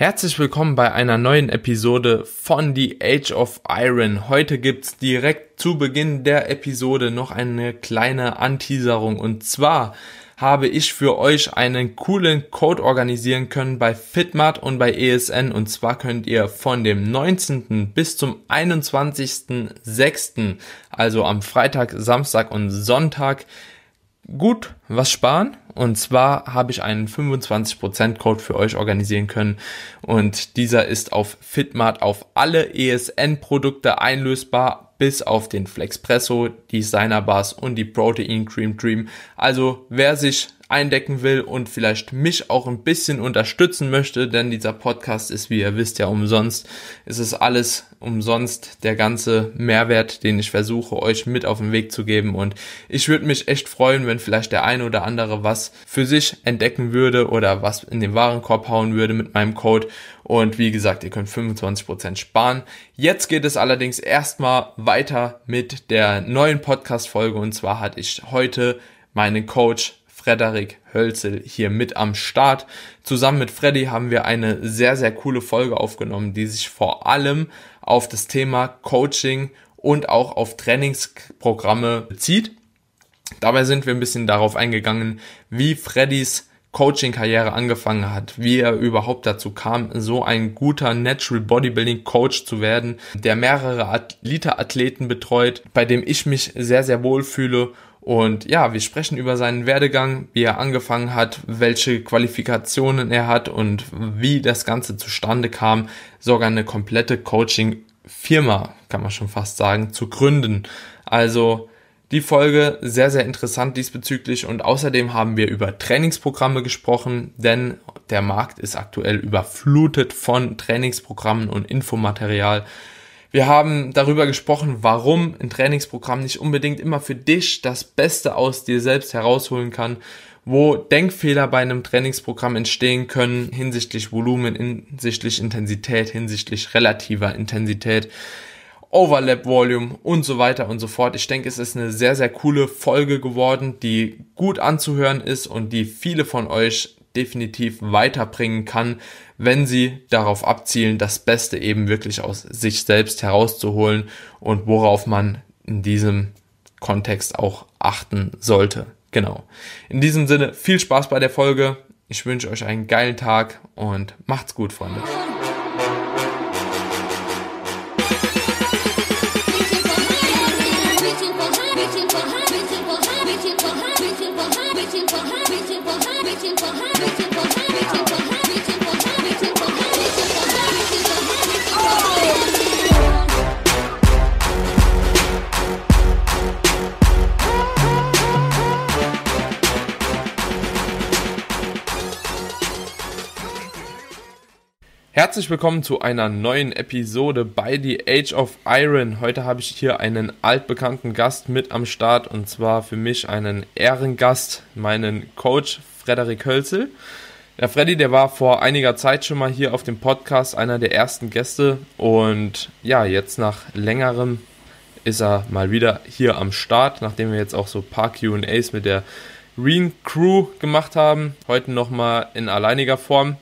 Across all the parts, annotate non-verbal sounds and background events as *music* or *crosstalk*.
Herzlich willkommen bei einer neuen Episode von The Age of Iron. Heute gibt's direkt zu Beginn der Episode noch eine kleine Anteaserung und zwar habe ich für euch einen coolen Code organisieren können bei Fitmat und bei ESN und zwar könnt ihr von dem 19. bis zum 21.06., also am Freitag, Samstag und Sonntag gut was sparen. Und zwar habe ich einen 25% Code für euch organisieren können. Und dieser ist auf Fitmart auf alle ESN-Produkte einlösbar, bis auf den Flexpresso, die Designer Bars und die Protein Cream Dream. Also wer sich eindecken will und vielleicht mich auch ein bisschen unterstützen möchte, denn dieser Podcast ist, wie ihr wisst, ja umsonst. Es ist alles umsonst, der ganze Mehrwert, den ich versuche, euch mit auf den Weg zu geben. Und ich würde mich echt freuen, wenn vielleicht der eine oder andere was für sich entdecken würde oder was in den Warenkorb hauen würde mit meinem Code. Und wie gesagt, ihr könnt 25% sparen. Jetzt geht es allerdings erstmal weiter mit der neuen Podcast-Folge. Und zwar hatte ich heute meinen Coach Frederik Hölzel hier mit am Start. Zusammen mit Freddy haben wir eine sehr, sehr coole Folge aufgenommen, die sich vor allem auf das Thema Coaching und auch auf Trainingsprogramme bezieht. Dabei sind wir ein bisschen darauf eingegangen, wie Freddys Coaching-Karriere angefangen hat, wie er überhaupt dazu kam, so ein guter Natural Bodybuilding Coach zu werden, der mehrere Elite-Athleten betreut, bei dem ich mich sehr, sehr wohl fühle und ja, wir sprechen über seinen Werdegang, wie er angefangen hat, welche Qualifikationen er hat und wie das Ganze zustande kam, sogar eine komplette Coaching-Firma, kann man schon fast sagen, zu gründen. Also die Folge sehr, sehr interessant diesbezüglich und außerdem haben wir über Trainingsprogramme gesprochen, denn der Markt ist aktuell überflutet von Trainingsprogrammen und Infomaterial. Wir haben darüber gesprochen, warum ein Trainingsprogramm nicht unbedingt immer für dich das Beste aus dir selbst herausholen kann, wo Denkfehler bei einem Trainingsprogramm entstehen können hinsichtlich Volumen, hinsichtlich Intensität, hinsichtlich relativer Intensität. Overlap Volume und so weiter und so fort. Ich denke, es ist eine sehr, sehr coole Folge geworden, die gut anzuhören ist und die viele von euch definitiv weiterbringen kann, wenn sie darauf abzielen, das Beste eben wirklich aus sich selbst herauszuholen und worauf man in diesem Kontext auch achten sollte. Genau. In diesem Sinne viel Spaß bei der Folge. Ich wünsche euch einen geilen Tag und macht's gut, Freunde. Herzlich willkommen zu einer neuen Episode bei The Age of Iron. Heute habe ich hier einen altbekannten Gast mit am Start und zwar für mich einen Ehrengast, meinen Coach Frederik Hölzel. Der Freddy, der war vor einiger Zeit schon mal hier auf dem Podcast, einer der ersten Gäste und ja, jetzt nach längerem ist er mal wieder hier am Start, nachdem wir jetzt auch so ein paar Q&As mit der Reen Crew gemacht haben. Heute nochmal in alleiniger Form.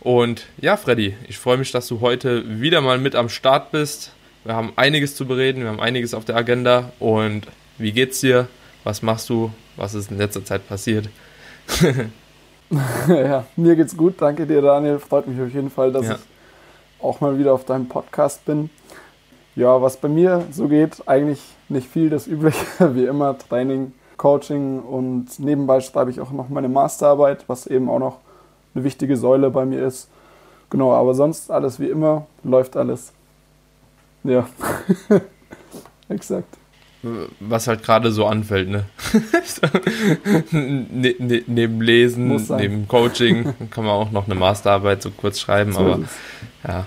Und ja, Freddy, ich freue mich, dass du heute wieder mal mit am Start bist. Wir haben einiges zu bereden, wir haben einiges auf der Agenda. Und wie geht's dir? Was machst du? Was ist in letzter Zeit passiert? *laughs* ja, mir geht's gut. Danke dir, Daniel. Freut mich auf jeden Fall, dass ja. ich auch mal wieder auf deinem Podcast bin. Ja, was bei mir so geht, eigentlich nicht viel das Übliche, *laughs* wie immer Training, Coaching und nebenbei schreibe ich auch noch meine Masterarbeit, was eben auch noch eine wichtige Säule bei mir ist. Genau, aber sonst alles wie immer, läuft alles. Ja, *laughs* exakt. Was halt gerade so anfällt, ne? *laughs* ne, ne neben Lesen, neben Coaching kann man auch noch eine Masterarbeit so kurz schreiben, so aber ja,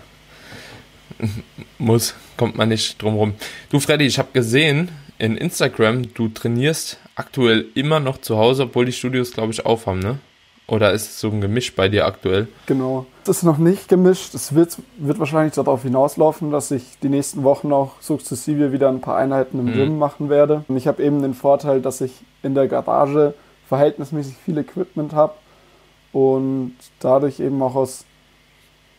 muss, kommt man nicht drum rum. Du Freddy, ich habe gesehen in Instagram, du trainierst aktuell immer noch zu Hause, obwohl die Studios, glaube ich, aufhaben, ne? Oder ist es so ein Gemisch bei dir aktuell? Genau. Das ist noch nicht gemischt. Es wird, wird wahrscheinlich darauf hinauslaufen, dass ich die nächsten Wochen auch sukzessive wieder ein paar Einheiten im mhm. Gym machen werde. Und ich habe eben den Vorteil, dass ich in der Garage verhältnismäßig viel Equipment habe und dadurch eben auch aus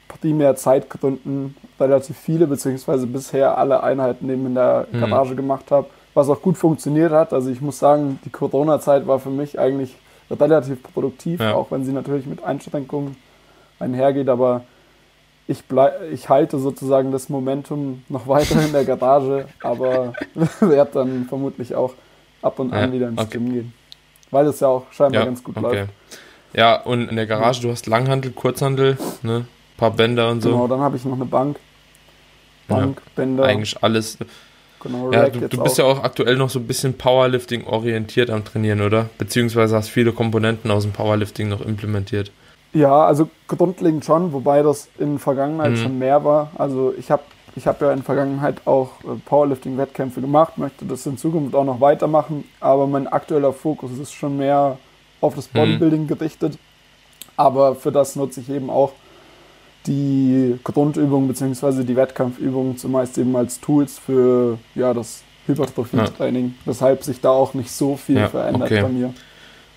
Primärzeitgründen relativ viele, beziehungsweise bisher alle Einheiten eben in der mhm. Garage mhm. gemacht habe, was auch gut funktioniert hat. Also ich muss sagen, die Corona-Zeit war für mich eigentlich relativ produktiv, ja. auch wenn sie natürlich mit Einschränkungen einhergeht, aber ich, bleib, ich halte sozusagen das Momentum noch *laughs* weiter in der Garage, aber *laughs* werde dann vermutlich auch ab und an ja, wieder ins okay. Gym gehen. Weil es ja auch scheinbar ja, ganz gut okay. läuft. Ja, und in der Garage, du hast Langhandel, Kurzhandel, ne? paar Bänder und so. Genau, dann habe ich noch eine Bank. Bank, ja, Bänder. Eigentlich alles. Genau, ja, du, du bist auch. ja auch aktuell noch so ein bisschen Powerlifting orientiert am Trainieren, oder? Beziehungsweise hast viele Komponenten aus dem Powerlifting noch implementiert. Ja, also grundlegend schon, wobei das in der Vergangenheit mhm. schon mehr war. Also ich habe ich hab ja in der Vergangenheit auch äh, Powerlifting-Wettkämpfe gemacht, möchte das in Zukunft auch noch weitermachen, aber mein aktueller Fokus ist schon mehr auf das mhm. Bodybuilding mhm. gerichtet. Aber für das nutze ich eben auch die Grundübungen bzw. die Wettkampfübungen zumeist eben als Tools für ja, das Hypertrophie-Training, ja. weshalb sich da auch nicht so viel ja, verändert okay. bei mir.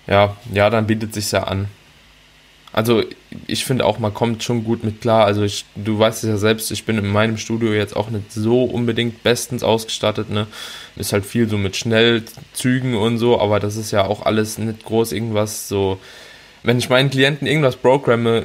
Ja, ja, dann bietet sich ja an. Also ich finde auch, man kommt schon gut mit klar. Also ich, du weißt es ja selbst, ich bin in meinem Studio jetzt auch nicht so unbedingt bestens ausgestattet. Ne? Ist halt viel so mit Schnellzügen und so, aber das ist ja auch alles nicht groß irgendwas so. Wenn ich meinen Klienten irgendwas programme,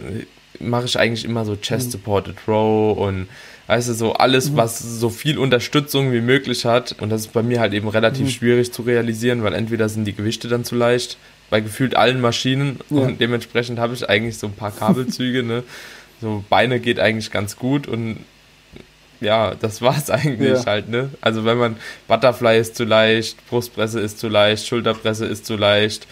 mache ich eigentlich immer so Chest-Supported Row und weißt du, so alles, mhm. was so viel Unterstützung wie möglich hat. Und das ist bei mir halt eben relativ mhm. schwierig zu realisieren, weil entweder sind die Gewichte dann zu leicht, bei gefühlt allen Maschinen ja. und dementsprechend habe ich eigentlich so ein paar Kabelzüge, *laughs* ne? So Beine geht eigentlich ganz gut und ja, das war es eigentlich ja. halt, ne? Also wenn man Butterfly ist zu leicht, Brustpresse ist zu leicht, Schulterpresse ist zu leicht,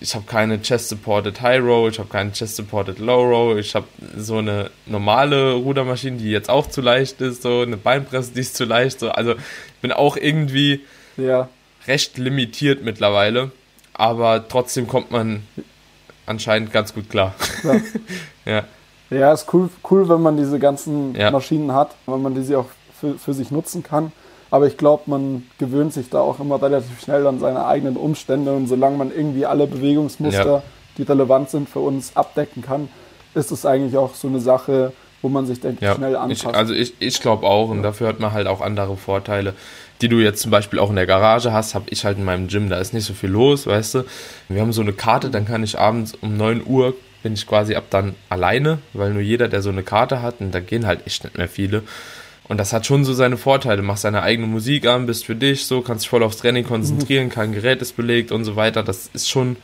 ich habe keine Chest-Supported High Row, ich habe keine Chest-Supported Low Row, ich habe so eine normale Rudermaschine, die jetzt auch zu leicht ist, so eine Beinpresse, die ist zu leicht, so, also ich bin auch irgendwie ja. recht limitiert mittlerweile, aber trotzdem kommt man anscheinend ganz gut klar. Ja. *laughs* ja. Ja, ist cool, cool, wenn man diese ganzen ja. Maschinen hat, wenn man diese auch für, für sich nutzen kann. Aber ich glaube, man gewöhnt sich da auch immer relativ schnell an seine eigenen Umstände und solange man irgendwie alle Bewegungsmuster, ja. die relevant sind für uns, abdecken kann, ist es eigentlich auch so eine Sache, wo man sich, denke ja, ich, schnell anpasst. Ich, also ich, ich glaube auch und dafür hat man halt auch andere Vorteile, die du jetzt zum Beispiel auch in der Garage hast, habe ich halt in meinem Gym, da ist nicht so viel los, weißt du. Wir haben so eine Karte, dann kann ich abends um 9 Uhr, bin ich quasi ab dann alleine, weil nur jeder, der so eine Karte hat, und da gehen halt echt nicht mehr viele, und das hat schon so seine Vorteile. Machst deine eigene Musik an, bist für dich so, kannst dich voll aufs Training konzentrieren, mhm. kein Gerät ist belegt und so weiter. Das ist schon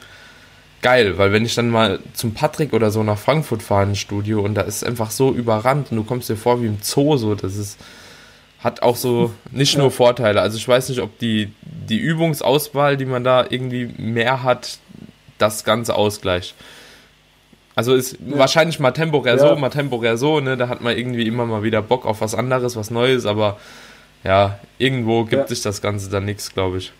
geil, weil wenn ich dann mal zum Patrick oder so nach Frankfurt fahre ins Studio und da ist einfach so überrannt und du kommst dir vor wie im Zoo, so, das ist, hat auch so nicht ja. nur Vorteile. Also ich weiß nicht, ob die, die Übungsauswahl, die man da irgendwie mehr hat, das Ganze ausgleicht. Also ist ja. wahrscheinlich mal temporär ja. so, mal temporär so, ne? Da hat man irgendwie immer mal wieder Bock auf was anderes, was Neues, aber ja, irgendwo gibt ja. sich das Ganze dann nichts, glaube ich.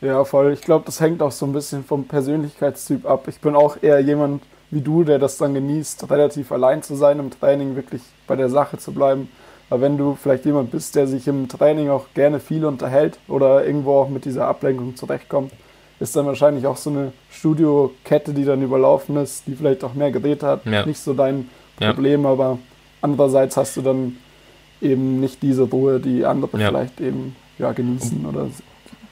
Ja, voll. Ich glaube, das hängt auch so ein bisschen vom Persönlichkeitstyp ab. Ich bin auch eher jemand wie du, der das dann genießt, relativ allein zu sein im Training, wirklich bei der Sache zu bleiben. Aber wenn du vielleicht jemand bist, der sich im Training auch gerne viel unterhält oder irgendwo auch mit dieser Ablenkung zurechtkommt, ist dann wahrscheinlich auch so eine Studiokette, die dann überlaufen ist, die vielleicht auch mehr gedreht hat. Ja. Nicht so dein Problem, ja. aber andererseits hast du dann eben nicht diese Ruhe, die andere ja. vielleicht eben ja, genießen oder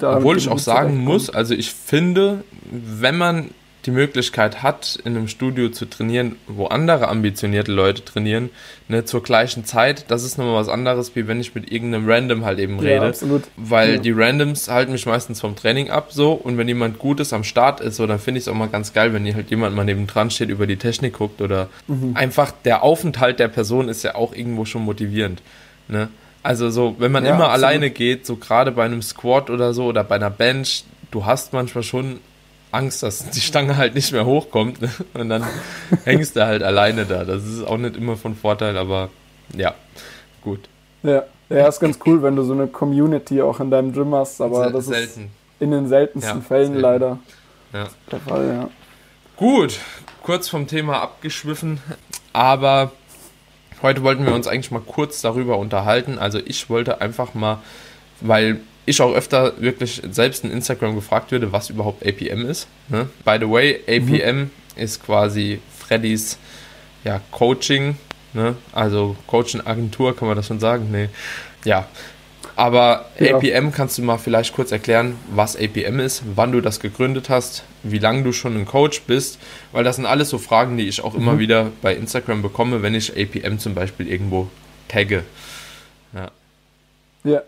obwohl ich auch sagen muss, also ich finde, wenn man die Möglichkeit hat, in einem Studio zu trainieren, wo andere ambitionierte Leute trainieren, ne, zur gleichen Zeit, das ist nochmal was anderes, wie wenn ich mit irgendeinem Random halt eben rede. Ja, absolut. Weil ja. die Randoms halten mich meistens vom Training ab, so, und wenn jemand Gutes am Start ist, so, dann finde ich es auch mal ganz geil, wenn hier halt jemand mal neben dran steht, über die Technik guckt oder mhm. einfach der Aufenthalt der Person ist ja auch irgendwo schon motivierend, ne. Also so, wenn man ja, immer absolut. alleine geht, so gerade bei einem Squat oder so oder bei einer Bench, du hast manchmal schon Angst, dass die Stange halt nicht mehr hochkommt. Ne? Und dann *laughs* hängst du halt alleine da. Das ist auch nicht immer von Vorteil, aber ja, gut. Ja, ja, ist ganz cool, wenn du so eine Community auch in deinem Gym hast, aber das selten. ist in den seltensten ja, Fällen selten. leider ja. der Fall, ja. Gut, kurz vom Thema abgeschwiffen, aber heute wollten wir uns eigentlich mal kurz darüber unterhalten. Also ich wollte einfach mal, weil ich auch öfter wirklich selbst in Instagram gefragt würde, was überhaupt APM ist. Ne? By the way, APM mhm. ist quasi Freddys ja, Coaching, ne? also Coaching-Agentur, kann man das schon sagen? Nee. Ja, aber ja. APM kannst du mal vielleicht kurz erklären, was APM ist, wann du das gegründet hast, wie lange du schon ein Coach bist, weil das sind alles so Fragen, die ich auch mhm. immer wieder bei Instagram bekomme, wenn ich APM zum Beispiel irgendwo tagge. Ja. Ja.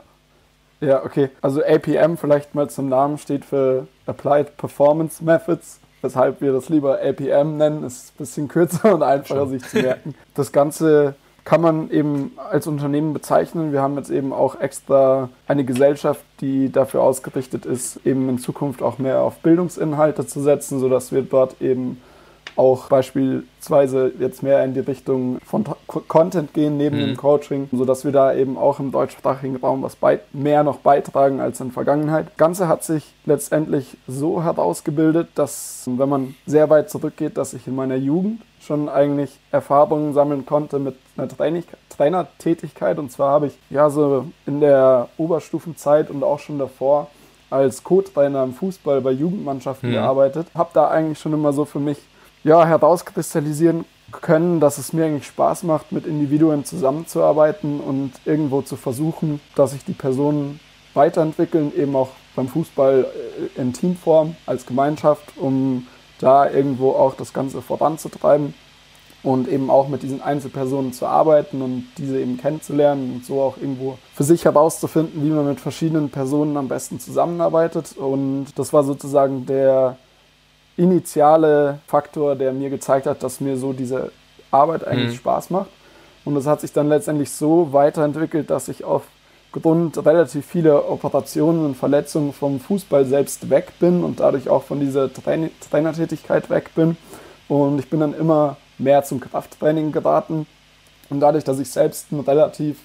Ja, okay. Also APM vielleicht mal zum Namen steht für Applied Performance Methods, weshalb wir das lieber APM nennen. Ist ein bisschen kürzer und einfacher sich zu merken. Das Ganze kann man eben als Unternehmen bezeichnen. Wir haben jetzt eben auch extra eine Gesellschaft, die dafür ausgerichtet ist, eben in Zukunft auch mehr auf Bildungsinhalte zu setzen, sodass wir dort eben auch beispielsweise jetzt mehr in die Richtung von Content gehen neben mhm. dem Coaching, sodass wir da eben auch im deutschsprachigen Raum was mehr noch beitragen als in der Vergangenheit. Das Ganze hat sich letztendlich so herausgebildet, dass wenn man sehr weit zurückgeht, dass ich in meiner Jugend schon eigentlich Erfahrungen sammeln konnte mit einer Training Trainertätigkeit. Und zwar habe ich ja so in der Oberstufenzeit und auch schon davor als Co-Trainer im Fußball bei Jugendmannschaften mhm. gearbeitet. Habe da eigentlich schon immer so für mich ja, herauskristallisieren können, dass es mir eigentlich Spaß macht, mit Individuen zusammenzuarbeiten und irgendwo zu versuchen, dass sich die Personen weiterentwickeln, eben auch beim Fußball äh, in Teamform als Gemeinschaft, um da irgendwo auch das Ganze voranzutreiben und eben auch mit diesen Einzelpersonen zu arbeiten und diese eben kennenzulernen und so auch irgendwo für sich herauszufinden, wie man mit verschiedenen Personen am besten zusammenarbeitet. Und das war sozusagen der initiale Faktor, der mir gezeigt hat, dass mir so diese Arbeit eigentlich mhm. Spaß macht. Und das hat sich dann letztendlich so weiterentwickelt, dass ich aufgrund relativ vieler Operationen und Verletzungen vom Fußball selbst weg bin und dadurch auch von dieser Train Trainertätigkeit weg bin. Und ich bin dann immer mehr zum Krafttraining geraten. Und dadurch, dass ich selbst ein relativ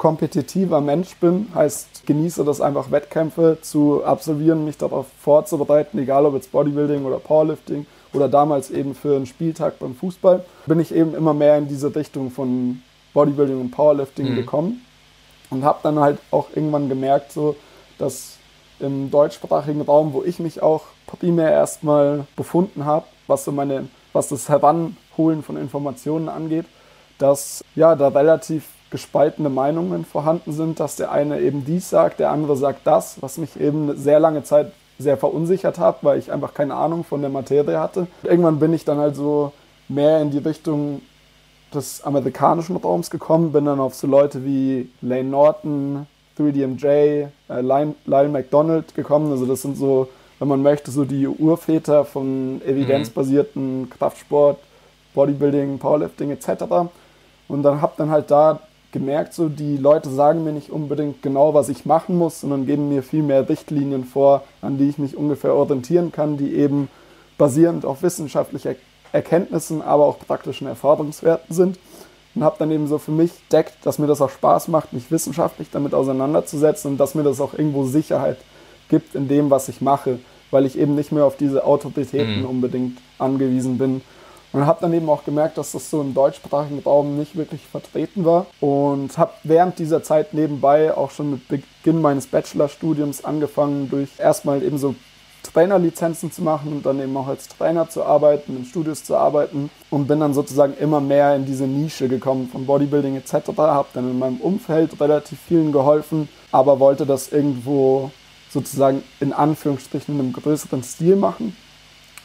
kompetitiver Mensch bin, heißt genieße das einfach Wettkämpfe zu absolvieren, mich darauf vorzubereiten, egal ob jetzt Bodybuilding oder Powerlifting oder damals eben für einen Spieltag beim Fußball, bin ich eben immer mehr in diese Richtung von Bodybuilding und Powerlifting mhm. gekommen und habe dann halt auch irgendwann gemerkt, so dass im deutschsprachigen Raum, wo ich mich auch primär erstmal befunden habe, was so meine, was das Heranholen von Informationen angeht, dass ja da relativ gespaltene Meinungen vorhanden sind, dass der eine eben dies sagt, der andere sagt das, was mich eben sehr lange Zeit sehr verunsichert hat, weil ich einfach keine Ahnung von der Materie hatte. Irgendwann bin ich dann halt so mehr in die Richtung des amerikanischen Raums gekommen, bin dann auf so Leute wie Lane Norton, 3DMJ, äh, Lyle, Lyle McDonald gekommen. Also das sind so, wenn man möchte, so die Urväter von evidenzbasierten Kraftsport, Bodybuilding, Powerlifting etc. Und dann habe dann halt da gemerkt, so die Leute sagen mir nicht unbedingt genau, was ich machen muss, sondern geben mir viel mehr Richtlinien vor, an die ich mich ungefähr orientieren kann, die eben basierend auf wissenschaftlichen Erkenntnissen, aber auch praktischen Erfahrungswerten sind. Und habe dann eben so für mich entdeckt, dass mir das auch Spaß macht, mich wissenschaftlich damit auseinanderzusetzen und dass mir das auch irgendwo Sicherheit gibt in dem, was ich mache, weil ich eben nicht mehr auf diese Autoritäten mhm. unbedingt angewiesen bin, und habe dann eben auch gemerkt, dass das so im deutschsprachigen Raum nicht wirklich vertreten war. Und habe während dieser Zeit nebenbei auch schon mit Beginn meines Bachelorstudiums angefangen, durch erstmal eben so Trainerlizenzen zu machen und dann eben auch als Trainer zu arbeiten, in Studios zu arbeiten und bin dann sozusagen immer mehr in diese Nische gekommen von Bodybuilding etc. Habe dann in meinem Umfeld relativ vielen geholfen, aber wollte das irgendwo sozusagen in Anführungsstrichen in einem größeren Stil machen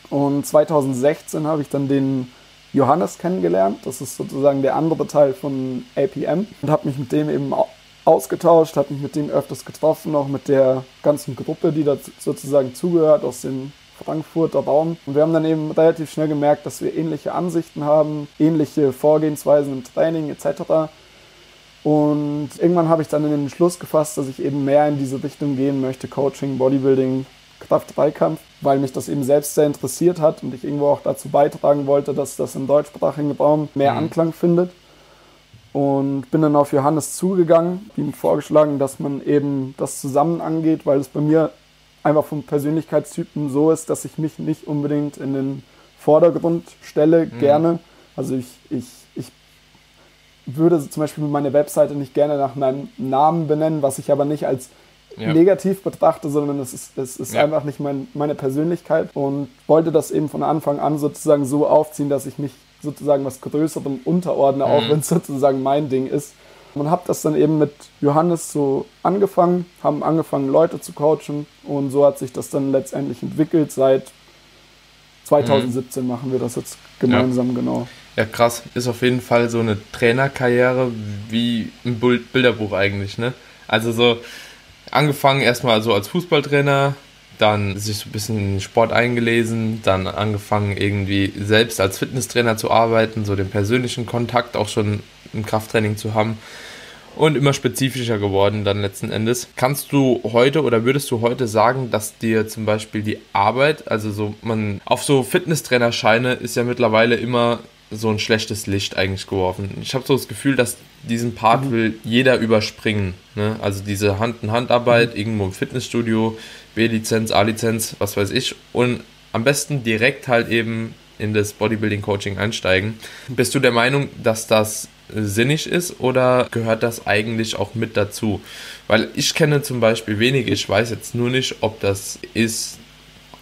und 2016 habe ich dann den Johannes kennengelernt. Das ist sozusagen der andere Teil von APM. Und habe mich mit dem eben ausgetauscht, habe mich mit dem öfters getroffen, auch mit der ganzen Gruppe, die da sozusagen zugehört aus dem Frankfurter Raum. Und wir haben dann eben relativ schnell gemerkt, dass wir ähnliche Ansichten haben, ähnliche Vorgehensweisen im Training etc. Und irgendwann habe ich dann den Schluss gefasst, dass ich eben mehr in diese Richtung gehen möchte, Coaching, Bodybuilding, Kraft-Dreikampf, weil mich das eben selbst sehr interessiert hat und ich irgendwo auch dazu beitragen wollte, dass das im deutschsprachigen Raum mehr mhm. Anklang findet. Und bin dann auf Johannes zugegangen, ihm vorgeschlagen, dass man eben das zusammen angeht, weil es bei mir einfach vom Persönlichkeitstypen so ist, dass ich mich nicht unbedingt in den Vordergrund stelle, mhm. gerne. Also ich, ich, ich würde zum Beispiel meine Webseite nicht gerne nach meinem Namen benennen, was ich aber nicht als ja. negativ betrachte, sondern es ist, es ist ja. einfach nicht mein, meine Persönlichkeit und wollte das eben von Anfang an sozusagen so aufziehen, dass ich mich sozusagen was Größerem unterordne, mhm. auch wenn es sozusagen mein Ding ist. Und habe das dann eben mit Johannes so angefangen, haben angefangen, Leute zu coachen und so hat sich das dann letztendlich entwickelt. Seit 2017 mhm. machen wir das jetzt gemeinsam, ja. genau. Ja, krass. Ist auf jeden Fall so eine Trainerkarriere wie ein Bilderbuch eigentlich, ne? Also so angefangen erstmal so als Fußballtrainer, dann sich so ein bisschen in den Sport eingelesen, dann angefangen irgendwie selbst als Fitnesstrainer zu arbeiten, so den persönlichen Kontakt auch schon im Krafttraining zu haben und immer spezifischer geworden dann letzten Endes. Kannst du heute oder würdest du heute sagen, dass dir zum Beispiel die Arbeit, also so man auf so Fitnesstrainerscheine ist ja mittlerweile immer so ein schlechtes Licht eigentlich geworfen. Ich habe so das Gefühl, dass diesen Part mhm. will jeder überspringen. Ne? Also diese Hand-in-Hand-Arbeit mhm. irgendwo im Fitnessstudio, B-Lizenz, A-Lizenz, was weiß ich. Und am besten direkt halt eben in das Bodybuilding-Coaching einsteigen. Bist du der Meinung, dass das sinnig ist oder gehört das eigentlich auch mit dazu? Weil ich kenne zum Beispiel wenige, ich weiß jetzt nur nicht, ob das ist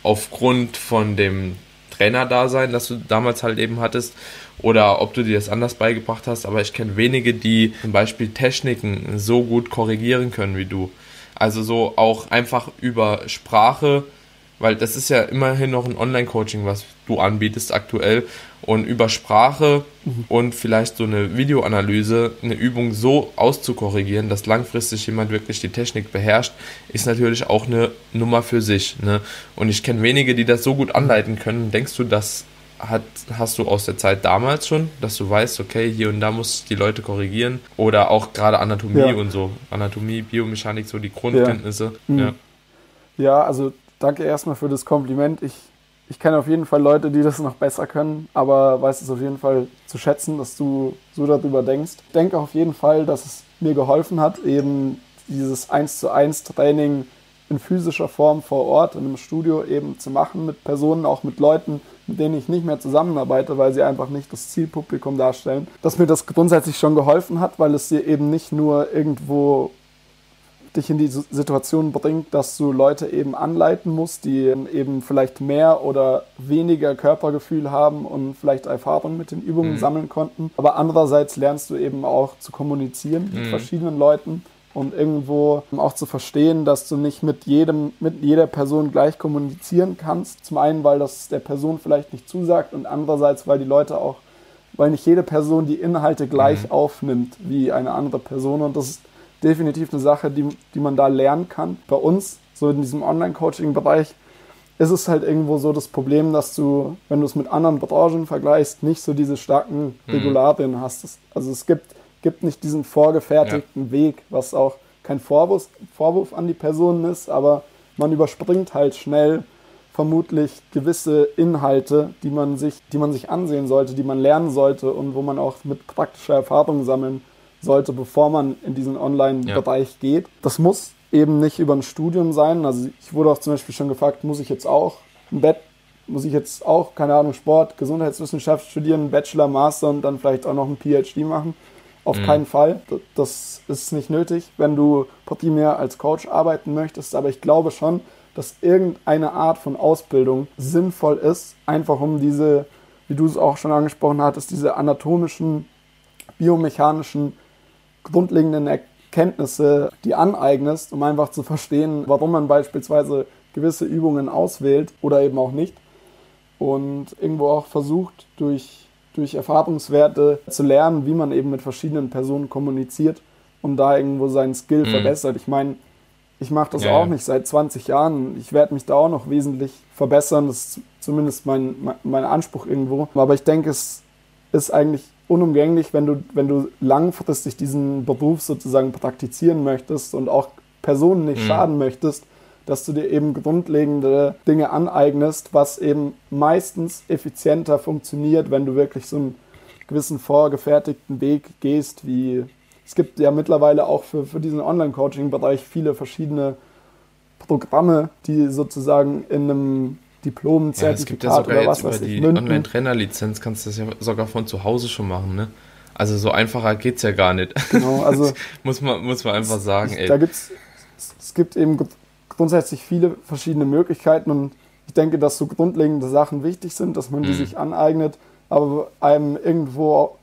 aufgrund von dem Trainerdasein, das du damals halt eben hattest, oder ob du dir das anders beigebracht hast, aber ich kenne wenige, die zum Beispiel Techniken so gut korrigieren können wie du. Also so auch einfach über Sprache weil das ist ja immerhin noch ein Online-Coaching, was du anbietest aktuell. Und über Sprache mhm. und vielleicht so eine Videoanalyse, eine Übung so auszukorrigieren, dass langfristig jemand wirklich die Technik beherrscht, ist natürlich auch eine Nummer für sich. Ne? Und ich kenne wenige, die das so gut anleiten können. Denkst du, das hat, hast du aus der Zeit damals schon, dass du weißt, okay, hier und da muss die Leute korrigieren? Oder auch gerade Anatomie ja. und so. Anatomie, Biomechanik, so die Grundkenntnisse. Ja, mhm. ja. ja also danke erstmal für das Kompliment. Ich, ich kenne auf jeden Fall Leute, die das noch besser können, aber weiß es auf jeden Fall zu schätzen, dass du so darüber denkst. Ich denke auf jeden Fall, dass es mir geholfen hat, eben dieses 1 zu 1 Training in physischer Form vor Ort in einem Studio eben zu machen mit Personen, auch mit Leuten, mit denen ich nicht mehr zusammenarbeite, weil sie einfach nicht das Zielpublikum darstellen. Dass mir das grundsätzlich schon geholfen hat, weil es dir eben nicht nur irgendwo dich in die Situation bringt, dass du Leute eben anleiten musst, die eben vielleicht mehr oder weniger Körpergefühl haben und vielleicht Erfahrung mit den Übungen mhm. sammeln konnten. Aber andererseits lernst du eben auch zu kommunizieren mhm. mit verschiedenen Leuten und irgendwo auch zu verstehen, dass du nicht mit jedem, mit jeder Person gleich kommunizieren kannst. Zum einen, weil das der Person vielleicht nicht zusagt und andererseits, weil die Leute auch, weil nicht jede Person die Inhalte gleich mhm. aufnimmt wie eine andere Person und das ist definitiv eine Sache, die, die man da lernen kann. Bei uns, so in diesem Online-Coaching-Bereich, ist es halt irgendwo so das Problem, dass du, wenn du es mit anderen Branchen vergleichst, nicht so diese starken mhm. Regularien mhm. hast. Also es gibt, gibt nicht diesen vorgefertigten ja. Weg, was auch kein Vorwurf, Vorwurf an die Personen ist, aber man überspringt halt schnell vermutlich gewisse Inhalte, die man sich, die man sich ansehen sollte, die man lernen sollte und wo man auch mit praktischer Erfahrung sammeln sollte, bevor man in diesen Online-Bereich ja. geht. Das muss eben nicht über ein Studium sein. Also ich wurde auch zum Beispiel schon gefragt, muss ich jetzt auch ein Bett, muss ich jetzt auch, keine Ahnung, Sport, Gesundheitswissenschaft studieren, Bachelor, Master und dann vielleicht auch noch ein PhD machen? Auf mhm. keinen Fall. Das ist nicht nötig, wenn du primär als Coach arbeiten möchtest. Aber ich glaube schon, dass irgendeine Art von Ausbildung sinnvoll ist, einfach um diese, wie du es auch schon angesprochen hattest, diese anatomischen, biomechanischen grundlegenden Erkenntnisse, die aneignest, um einfach zu verstehen, warum man beispielsweise gewisse Übungen auswählt oder eben auch nicht. Und irgendwo auch versucht, durch, durch Erfahrungswerte zu lernen, wie man eben mit verschiedenen Personen kommuniziert und da irgendwo seinen Skill mhm. verbessert. Ich meine, ich mache das ja, auch ja. nicht seit 20 Jahren. Ich werde mich da auch noch wesentlich verbessern. Das ist zumindest mein, mein Anspruch irgendwo. Aber ich denke, es ist eigentlich unumgänglich, wenn du, wenn du langfristig diesen Beruf sozusagen praktizieren möchtest und auch Personen nicht mhm. schaden möchtest, dass du dir eben grundlegende Dinge aneignest, was eben meistens effizienter funktioniert, wenn du wirklich so einen gewissen vorgefertigten Weg gehst, wie es gibt ja mittlerweile auch für, für diesen Online-Coaching-Bereich viele verschiedene Programme, die sozusagen in einem Diplom, Zertifikat ja, es gibt ja sogar oder was jetzt über die Online-Trainer-Lizenz kannst du das ja sogar von zu Hause schon machen, ne? Also so einfacher geht es ja gar nicht. Genau, also *laughs* muss man muss man einfach sagen. ey. Da gibt's es gibt eben grundsätzlich viele verschiedene Möglichkeiten und ich denke, dass so grundlegende Sachen wichtig sind, dass man die mhm. sich aneignet. aber einem irgendwo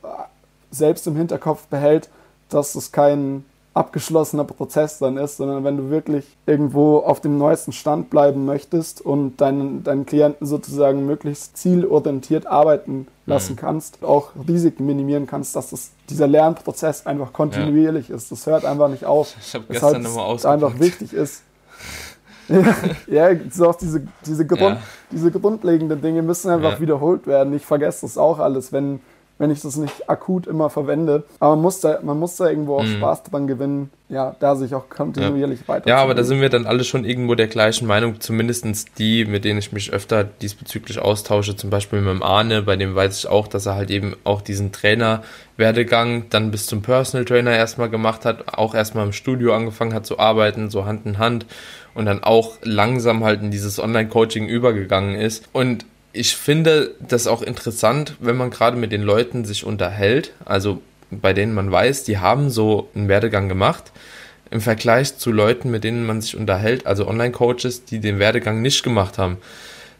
selbst im Hinterkopf behält, dass es kein abgeschlossener Prozess dann ist, sondern wenn du wirklich irgendwo auf dem neuesten Stand bleiben möchtest und deinen, deinen Klienten sozusagen möglichst zielorientiert arbeiten lassen mhm. kannst, auch Risiken minimieren kannst, dass das, dieser Lernprozess einfach kontinuierlich ja. ist. Das hört einfach nicht auf. Ich habe gestern nochmal Es einfach wichtig ist. *laughs* ja, so auch diese, diese, Grund, ja. diese grundlegenden Dinge müssen einfach ja. wiederholt werden. Ich vergesse das auch alles, wenn wenn ich das nicht akut immer verwende. Aber man muss da, man muss da irgendwo auch mhm. Spaß dran gewinnen, ja, da sich auch kontinuierlich ja. weiter. Ja, aber da sind wir dann alle schon irgendwo der gleichen Meinung, zumindest die, mit denen ich mich öfter diesbezüglich austausche, zum Beispiel mit dem Arne, bei dem weiß ich auch, dass er halt eben auch diesen Trainer-Werdegang dann bis zum Personal Trainer erstmal gemacht hat, auch erstmal im Studio angefangen hat zu arbeiten, so Hand in Hand und dann auch langsam halt in dieses Online-Coaching übergegangen ist. Und ich finde das auch interessant, wenn man gerade mit den Leuten sich unterhält, also bei denen man weiß, die haben so einen Werdegang gemacht, im Vergleich zu Leuten, mit denen man sich unterhält, also Online-Coaches, die den Werdegang nicht gemacht haben.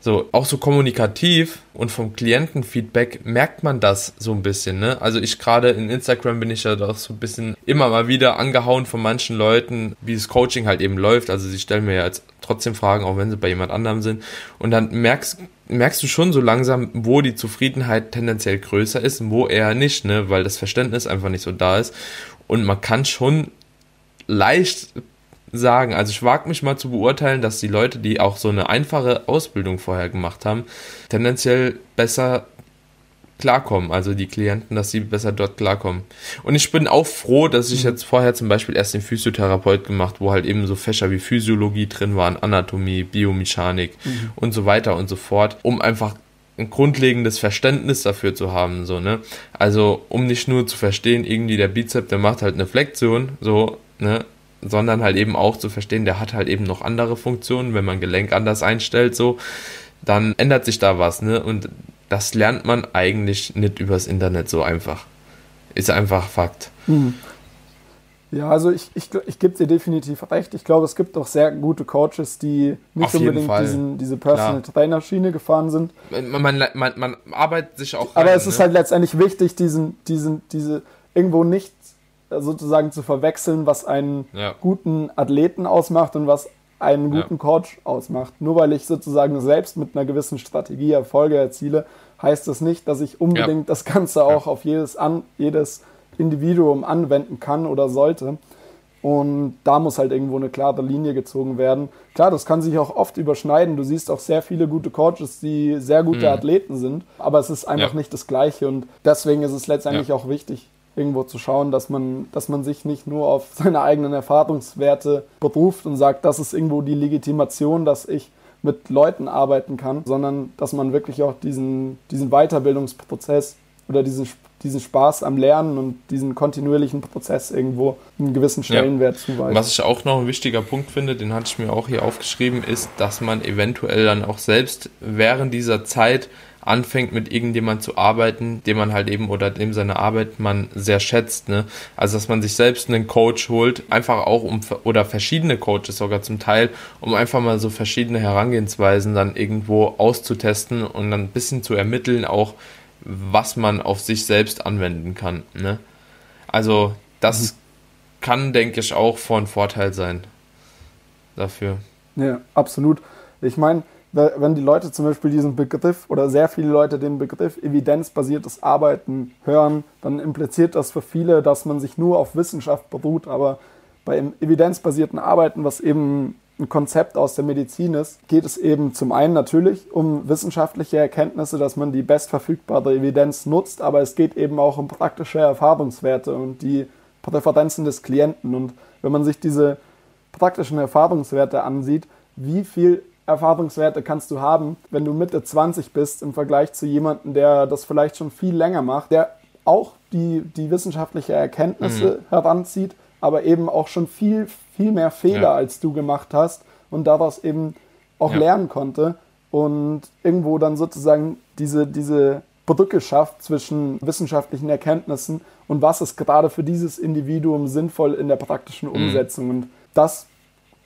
So, auch so kommunikativ und vom Klientenfeedback merkt man das so ein bisschen, ne? Also ich gerade in Instagram bin ich ja doch so ein bisschen immer mal wieder angehauen von manchen Leuten, wie das Coaching halt eben läuft. Also sie stellen mir ja jetzt trotzdem Fragen, auch wenn sie bei jemand anderem sind. Und dann merkst, merkst du schon so langsam, wo die Zufriedenheit tendenziell größer ist und wo eher nicht, ne? Weil das Verständnis einfach nicht so da ist. Und man kann schon leicht sagen. Also ich wage mich mal zu beurteilen, dass die Leute, die auch so eine einfache Ausbildung vorher gemacht haben, tendenziell besser klarkommen, also die Klienten, dass sie besser dort klarkommen. Und ich bin auch froh, dass ich mhm. jetzt vorher zum Beispiel erst den Physiotherapeut gemacht, wo halt eben so Fächer wie Physiologie drin waren, Anatomie, Biomechanik mhm. und so weiter und so fort, um einfach ein grundlegendes Verständnis dafür zu haben, so, ne? Also, um nicht nur zu verstehen, irgendwie der Bizep, der macht halt eine Flexion, so, ne? sondern halt eben auch zu verstehen, der hat halt eben noch andere Funktionen, wenn man Gelenk anders einstellt, so, dann ändert sich da was, ne? Und das lernt man eigentlich nicht übers Internet so einfach. Ist einfach Fakt. Mhm. Ja, also ich, ich, ich gebe dir definitiv recht. Ich glaube, es gibt auch sehr gute Coaches, die nicht Auf unbedingt diesen, diese Personal Trainer Schiene gefahren sind. Man, man, man, man arbeitet sich auch. Aber rein, es ist ne? halt letztendlich wichtig, diesen, diesen, diese irgendwo nicht sozusagen zu verwechseln, was einen ja. guten Athleten ausmacht und was einen guten ja. Coach ausmacht. Nur weil ich sozusagen selbst mit einer gewissen Strategie Erfolge erziele, heißt das nicht, dass ich unbedingt ja. das Ganze auch auf jedes, an, jedes Individuum anwenden kann oder sollte. Und da muss halt irgendwo eine klare Linie gezogen werden. Klar, das kann sich auch oft überschneiden. Du siehst auch sehr viele gute Coaches, die sehr gute mhm. Athleten sind, aber es ist einfach ja. nicht das Gleiche. Und deswegen ist es letztendlich ja. auch wichtig, irgendwo zu schauen, dass man, dass man sich nicht nur auf *laughs* seine eigenen Erfahrungswerte beruft und sagt, das ist irgendwo die Legitimation, dass ich mit Leuten arbeiten kann, sondern dass man wirklich auch diesen, diesen Weiterbildungsprozess oder diesen, diesen Spaß am Lernen und diesen kontinuierlichen Prozess irgendwo einen gewissen Stellenwert ja. zuweist. Was ich auch noch ein wichtiger Punkt finde, den hatte ich mir auch hier aufgeschrieben, ist, dass man eventuell dann auch selbst während dieser Zeit anfängt mit irgendjemand zu arbeiten, dem man halt eben oder dem seine Arbeit man sehr schätzt, ne? Also dass man sich selbst einen Coach holt, einfach auch um oder verschiedene Coaches sogar zum Teil, um einfach mal so verschiedene Herangehensweisen dann irgendwo auszutesten und dann ein bisschen zu ermitteln, auch was man auf sich selbst anwenden kann, ne? Also das mhm. kann, denke ich, auch von Vorteil sein dafür. Ja, absolut. Ich meine, wenn die Leute zum Beispiel diesen Begriff oder sehr viele Leute den Begriff evidenzbasiertes Arbeiten hören, dann impliziert das für viele, dass man sich nur auf Wissenschaft beruht. Aber beim evidenzbasierten Arbeiten, was eben ein Konzept aus der Medizin ist, geht es eben zum einen natürlich um wissenschaftliche Erkenntnisse, dass man die bestverfügbare Evidenz nutzt, aber es geht eben auch um praktische Erfahrungswerte und die Präferenzen des Klienten. Und wenn man sich diese praktischen Erfahrungswerte ansieht, wie viel Erfahrungswerte kannst du haben, wenn du Mitte 20 bist im Vergleich zu jemandem, der das vielleicht schon viel länger macht, der auch die, die wissenschaftliche Erkenntnisse mhm. heranzieht, aber eben auch schon viel, viel mehr Fehler ja. als du gemacht hast und daraus eben auch ja. lernen konnte und irgendwo dann sozusagen diese, diese Brücke schafft zwischen wissenschaftlichen Erkenntnissen und was ist gerade für dieses Individuum sinnvoll in der praktischen mhm. Umsetzung. Mhm. Und das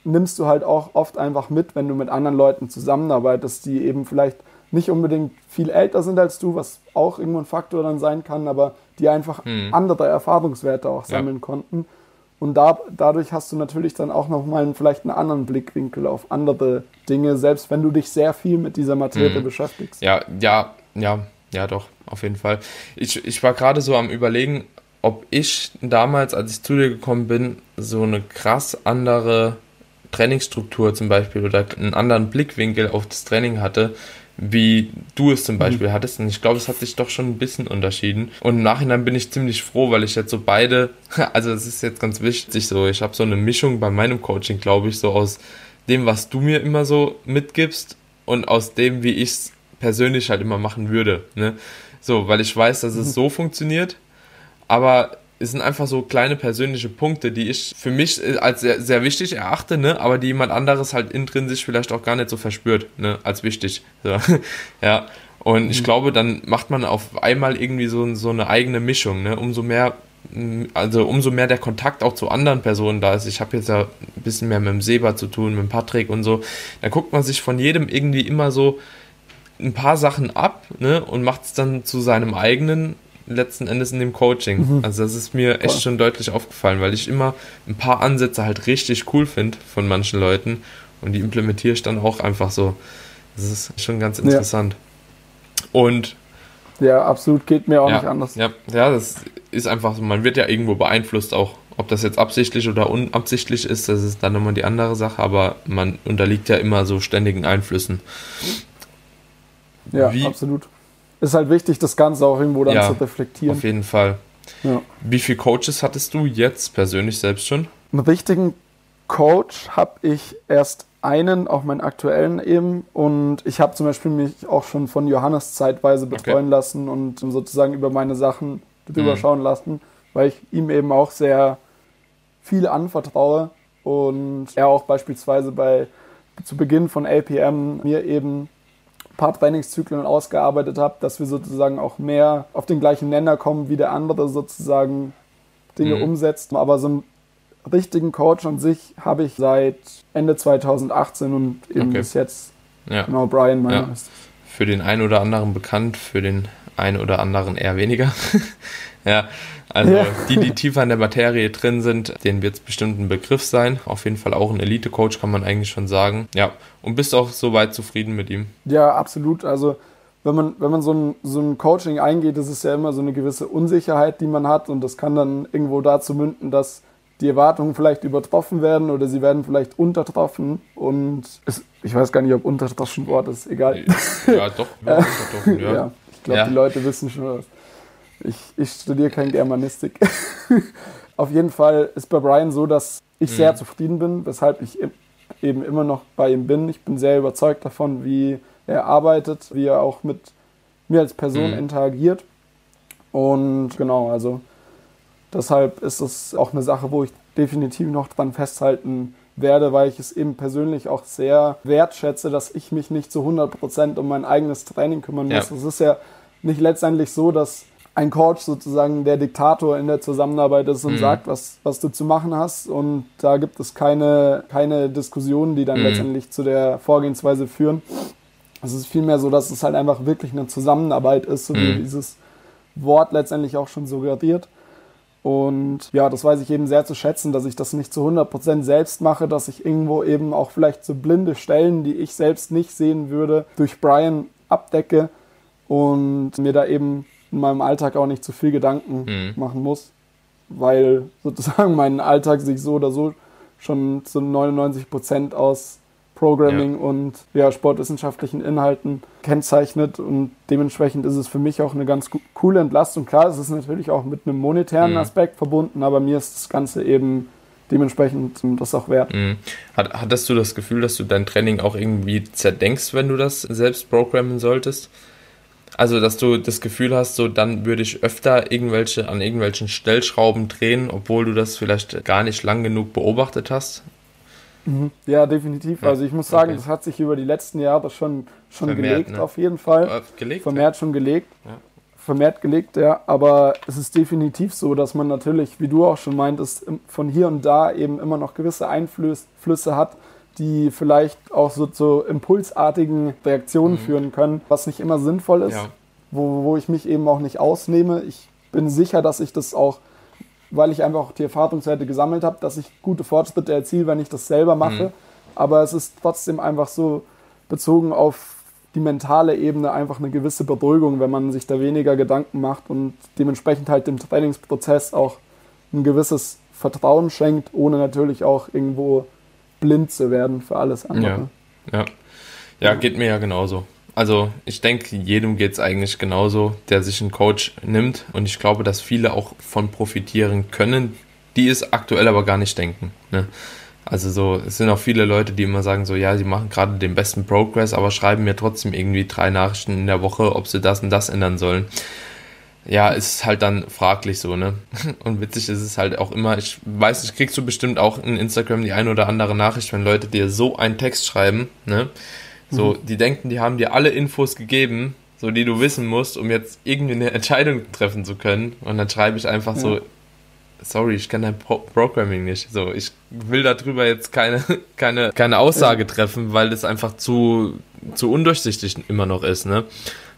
nimmst du halt auch oft einfach mit, wenn du mit anderen Leuten zusammenarbeitest, die eben vielleicht nicht unbedingt viel älter sind als du, was auch irgendwo ein Faktor dann sein kann, aber die einfach mhm. andere Erfahrungswerte auch sammeln ja. konnten. Und da, dadurch hast du natürlich dann auch nochmal vielleicht einen anderen Blickwinkel auf andere Dinge, selbst wenn du dich sehr viel mit dieser Materie mhm. beschäftigst. Ja, ja, ja, ja, doch, auf jeden Fall. Ich, ich war gerade so am Überlegen, ob ich damals, als ich zu dir gekommen bin, so eine krass andere Trainingsstruktur zum Beispiel oder einen anderen Blickwinkel auf das Training hatte, wie du es zum Beispiel mhm. hattest. Und ich glaube, es hat sich doch schon ein bisschen unterschieden. Und im Nachhinein bin ich ziemlich froh, weil ich jetzt so beide, *laughs* also es ist jetzt ganz wichtig so, ich habe so eine Mischung bei meinem Coaching, glaube ich, so aus dem, was du mir immer so mitgibst und aus dem, wie ich es persönlich halt immer machen würde. Ne? So, weil ich weiß, dass es mhm. so funktioniert, aber es sind einfach so kleine persönliche Punkte, die ich für mich äh, als sehr, sehr wichtig erachte, ne? aber die jemand anderes halt intrinsisch vielleicht auch gar nicht so verspürt, ne? als wichtig. So. *laughs* ja. Und ich mhm. glaube, dann macht man auf einmal irgendwie so, so eine eigene Mischung. Ne? Umso mehr, also umso mehr der Kontakt auch zu anderen Personen da ist. Ich habe jetzt ja ein bisschen mehr mit dem Seba zu tun, mit dem Patrick und so. Da guckt man sich von jedem irgendwie immer so ein paar Sachen ab ne? und macht es dann zu seinem eigenen letzten Endes in dem Coaching. Mhm. Also das ist mir echt schon deutlich aufgefallen, weil ich immer ein paar Ansätze halt richtig cool finde von manchen Leuten und die implementiere ich dann auch einfach so. Das ist schon ganz interessant. Ja. Und ja, absolut geht mir auch ja, nicht anders. Ja, ja, das ist einfach so, man wird ja irgendwo beeinflusst auch. Ob das jetzt absichtlich oder unabsichtlich ist, das ist dann nochmal die andere Sache, aber man unterliegt ja immer so ständigen Einflüssen. Ja, Wie, absolut ist halt wichtig, das Ganze auch irgendwo dann ja, zu reflektieren. Auf jeden Fall. Ja. Wie viele Coaches hattest du jetzt persönlich selbst schon? Einen richtigen Coach habe ich erst einen, auch meinen aktuellen eben. Und ich habe zum Beispiel mich auch schon von Johannes zeitweise betreuen okay. lassen und sozusagen über meine Sachen drüber mhm. schauen lassen, weil ich ihm eben auch sehr viel anvertraue und er auch beispielsweise bei zu Beginn von LPM mir eben paar Trainingszyklen ausgearbeitet habe, dass wir sozusagen auch mehr auf den gleichen Nenner kommen, wie der andere sozusagen Dinge mhm. umsetzt. Aber so einen richtigen Coach an sich habe ich seit Ende 2018 und eben okay. bis jetzt. Ja. Genau, Brian meiner ja. Für den einen oder anderen bekannt, für den einen oder anderen eher weniger. *laughs* ja, also ja. die, die tiefer in der Materie drin sind, denen wird es bestimmt ein Begriff sein. Auf jeden Fall auch ein Elite-Coach, kann man eigentlich schon sagen. Ja, und bist auch soweit zufrieden mit ihm? Ja, absolut. Also wenn man, wenn man so ein, so ein Coaching eingeht, ist es ja immer so eine gewisse Unsicherheit, die man hat und das kann dann irgendwo dazu münden, dass die Erwartungen vielleicht übertroffen werden oder sie werden vielleicht untertroffen und es, ich weiß gar nicht, ob untertroffen Wort ist, egal. Ja, doch, ja, *laughs* untertroffen, ja. *laughs* ja ich glaube, ja. die Leute wissen schon was. Ich, ich studiere kein Germanistik. *laughs* Auf jeden Fall ist bei Brian so, dass ich mhm. sehr zufrieden bin, weshalb ich eben immer noch bei ihm bin. Ich bin sehr überzeugt davon, wie er arbeitet, wie er auch mit mir als Person mhm. interagiert. Und genau, also deshalb ist es auch eine Sache, wo ich definitiv noch dran festhalten werde, weil ich es eben persönlich auch sehr wertschätze, dass ich mich nicht zu 100% um mein eigenes Training kümmern muss. Es ist ja nicht letztendlich so, dass ein Coach sozusagen der Diktator in der Zusammenarbeit ist und mhm. sagt, was, was du zu machen hast. Und da gibt es keine, keine Diskussionen, die dann mhm. letztendlich zu der Vorgehensweise führen. Es ist vielmehr so, dass es halt einfach wirklich eine Zusammenarbeit ist, so wie mhm. dieses Wort letztendlich auch schon suggeriert. Und ja, das weiß ich eben sehr zu schätzen, dass ich das nicht zu 100% selbst mache, dass ich irgendwo eben auch vielleicht so blinde Stellen, die ich selbst nicht sehen würde, durch Brian abdecke und mir da eben in meinem Alltag auch nicht zu viel Gedanken mhm. machen muss, weil sozusagen *laughs* mein Alltag sich so oder so schon zu 99 Prozent aus Programming ja. und ja, sportwissenschaftlichen Inhalten kennzeichnet und dementsprechend ist es für mich auch eine ganz coole Entlastung. Klar, es ist natürlich auch mit einem monetären mhm. Aspekt verbunden, aber mir ist das Ganze eben dementsprechend das auch wert. Mhm. Hattest du das Gefühl, dass du dein Training auch irgendwie zerdenkst, wenn du das selbst programmen solltest? Also, dass du das Gefühl hast, so dann würde ich öfter irgendwelche an irgendwelchen Stellschrauben drehen, obwohl du das vielleicht gar nicht lang genug beobachtet hast. Mhm. Ja, definitiv. Ja. Also ich muss sagen, okay. das hat sich über die letzten Jahre schon, schon vermehrt, gelegt, ne? auf jeden Fall. Äh, gelegt, vermehrt ja. schon gelegt. Ja. Vermehrt gelegt, ja. Aber es ist definitiv so, dass man natürlich, wie du auch schon meintest, von hier und da eben immer noch gewisse Einflüsse hat, die vielleicht auch so zu impulsartigen Reaktionen mhm. führen können, was nicht immer sinnvoll ist, ja. wo, wo ich mich eben auch nicht ausnehme. Ich bin sicher, dass ich das auch, weil ich einfach auch die Erfahrungswerte gesammelt habe, dass ich gute Fortschritte erziele, wenn ich das selber mache. Mhm. Aber es ist trotzdem einfach so bezogen auf die mentale Ebene einfach eine gewisse Beruhigung, wenn man sich da weniger Gedanken macht und dementsprechend halt dem Trainingsprozess auch ein gewisses Vertrauen schenkt, ohne natürlich auch irgendwo blind zu werden für alles andere. Ja, ja. ja geht mir ja genauso. Also ich denke, jedem geht es eigentlich genauso, der sich einen Coach nimmt. Und ich glaube, dass viele auch von profitieren können, die es aktuell aber gar nicht denken. Ne? Also so, es sind auch viele Leute, die immer sagen so, ja, sie machen gerade den besten Progress, aber schreiben mir trotzdem irgendwie drei Nachrichten in der Woche, ob sie das und das ändern sollen ja, ist halt dann fraglich so, ne? *laughs* Und witzig ist es halt auch immer, ich weiß nicht, kriegst du bestimmt auch in Instagram die eine oder andere Nachricht, wenn Leute dir so einen Text schreiben, ne? So, mhm. die denken, die haben dir alle Infos gegeben, so die du wissen musst, um jetzt irgendwie eine *laughs* Entscheidung treffen zu können. Und dann schreibe ich einfach ja. so, sorry, ich kenne dein Pro Programming nicht. So, ich will darüber jetzt keine, *laughs* keine, keine Aussage treffen, weil das einfach zu, zu undurchsichtig immer noch ist, ne?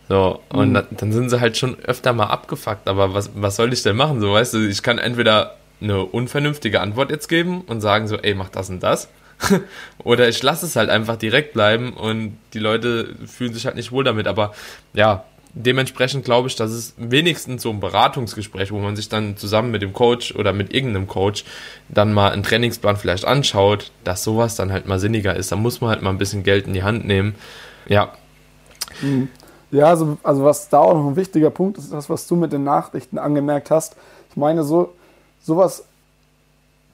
So, und mhm. dann sind sie halt schon öfter mal abgefuckt, aber was, was soll ich denn machen? So, weißt du, ich kann entweder eine unvernünftige Antwort jetzt geben und sagen so, ey, mach das und das. *laughs* Oder ich lasse es halt einfach direkt bleiben und die Leute fühlen sich halt nicht wohl damit. Aber ja, dementsprechend glaube ich, dass es wenigstens so ein Beratungsgespräch, wo man sich dann zusammen mit dem Coach oder mit irgendeinem Coach dann mal einen Trainingsplan vielleicht anschaut, dass sowas dann halt mal sinniger ist. Da muss man halt mal ein bisschen Geld in die Hand nehmen. Ja. Mhm. Ja, also, also was da auch noch ein wichtiger Punkt ist, das, was du mit den Nachrichten angemerkt hast. Ich meine, so sowas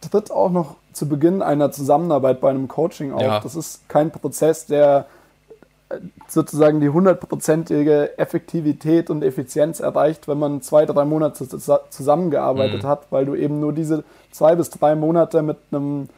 tritt auch noch zu Beginn einer Zusammenarbeit bei einem Coaching auf. Ja. Das ist kein Prozess, der äh, sozusagen die hundertprozentige Effektivität und Effizienz erreicht, wenn man zwei, drei Monate zusammengearbeitet mhm. hat, weil du eben nur diese zwei bis drei Monate mit einem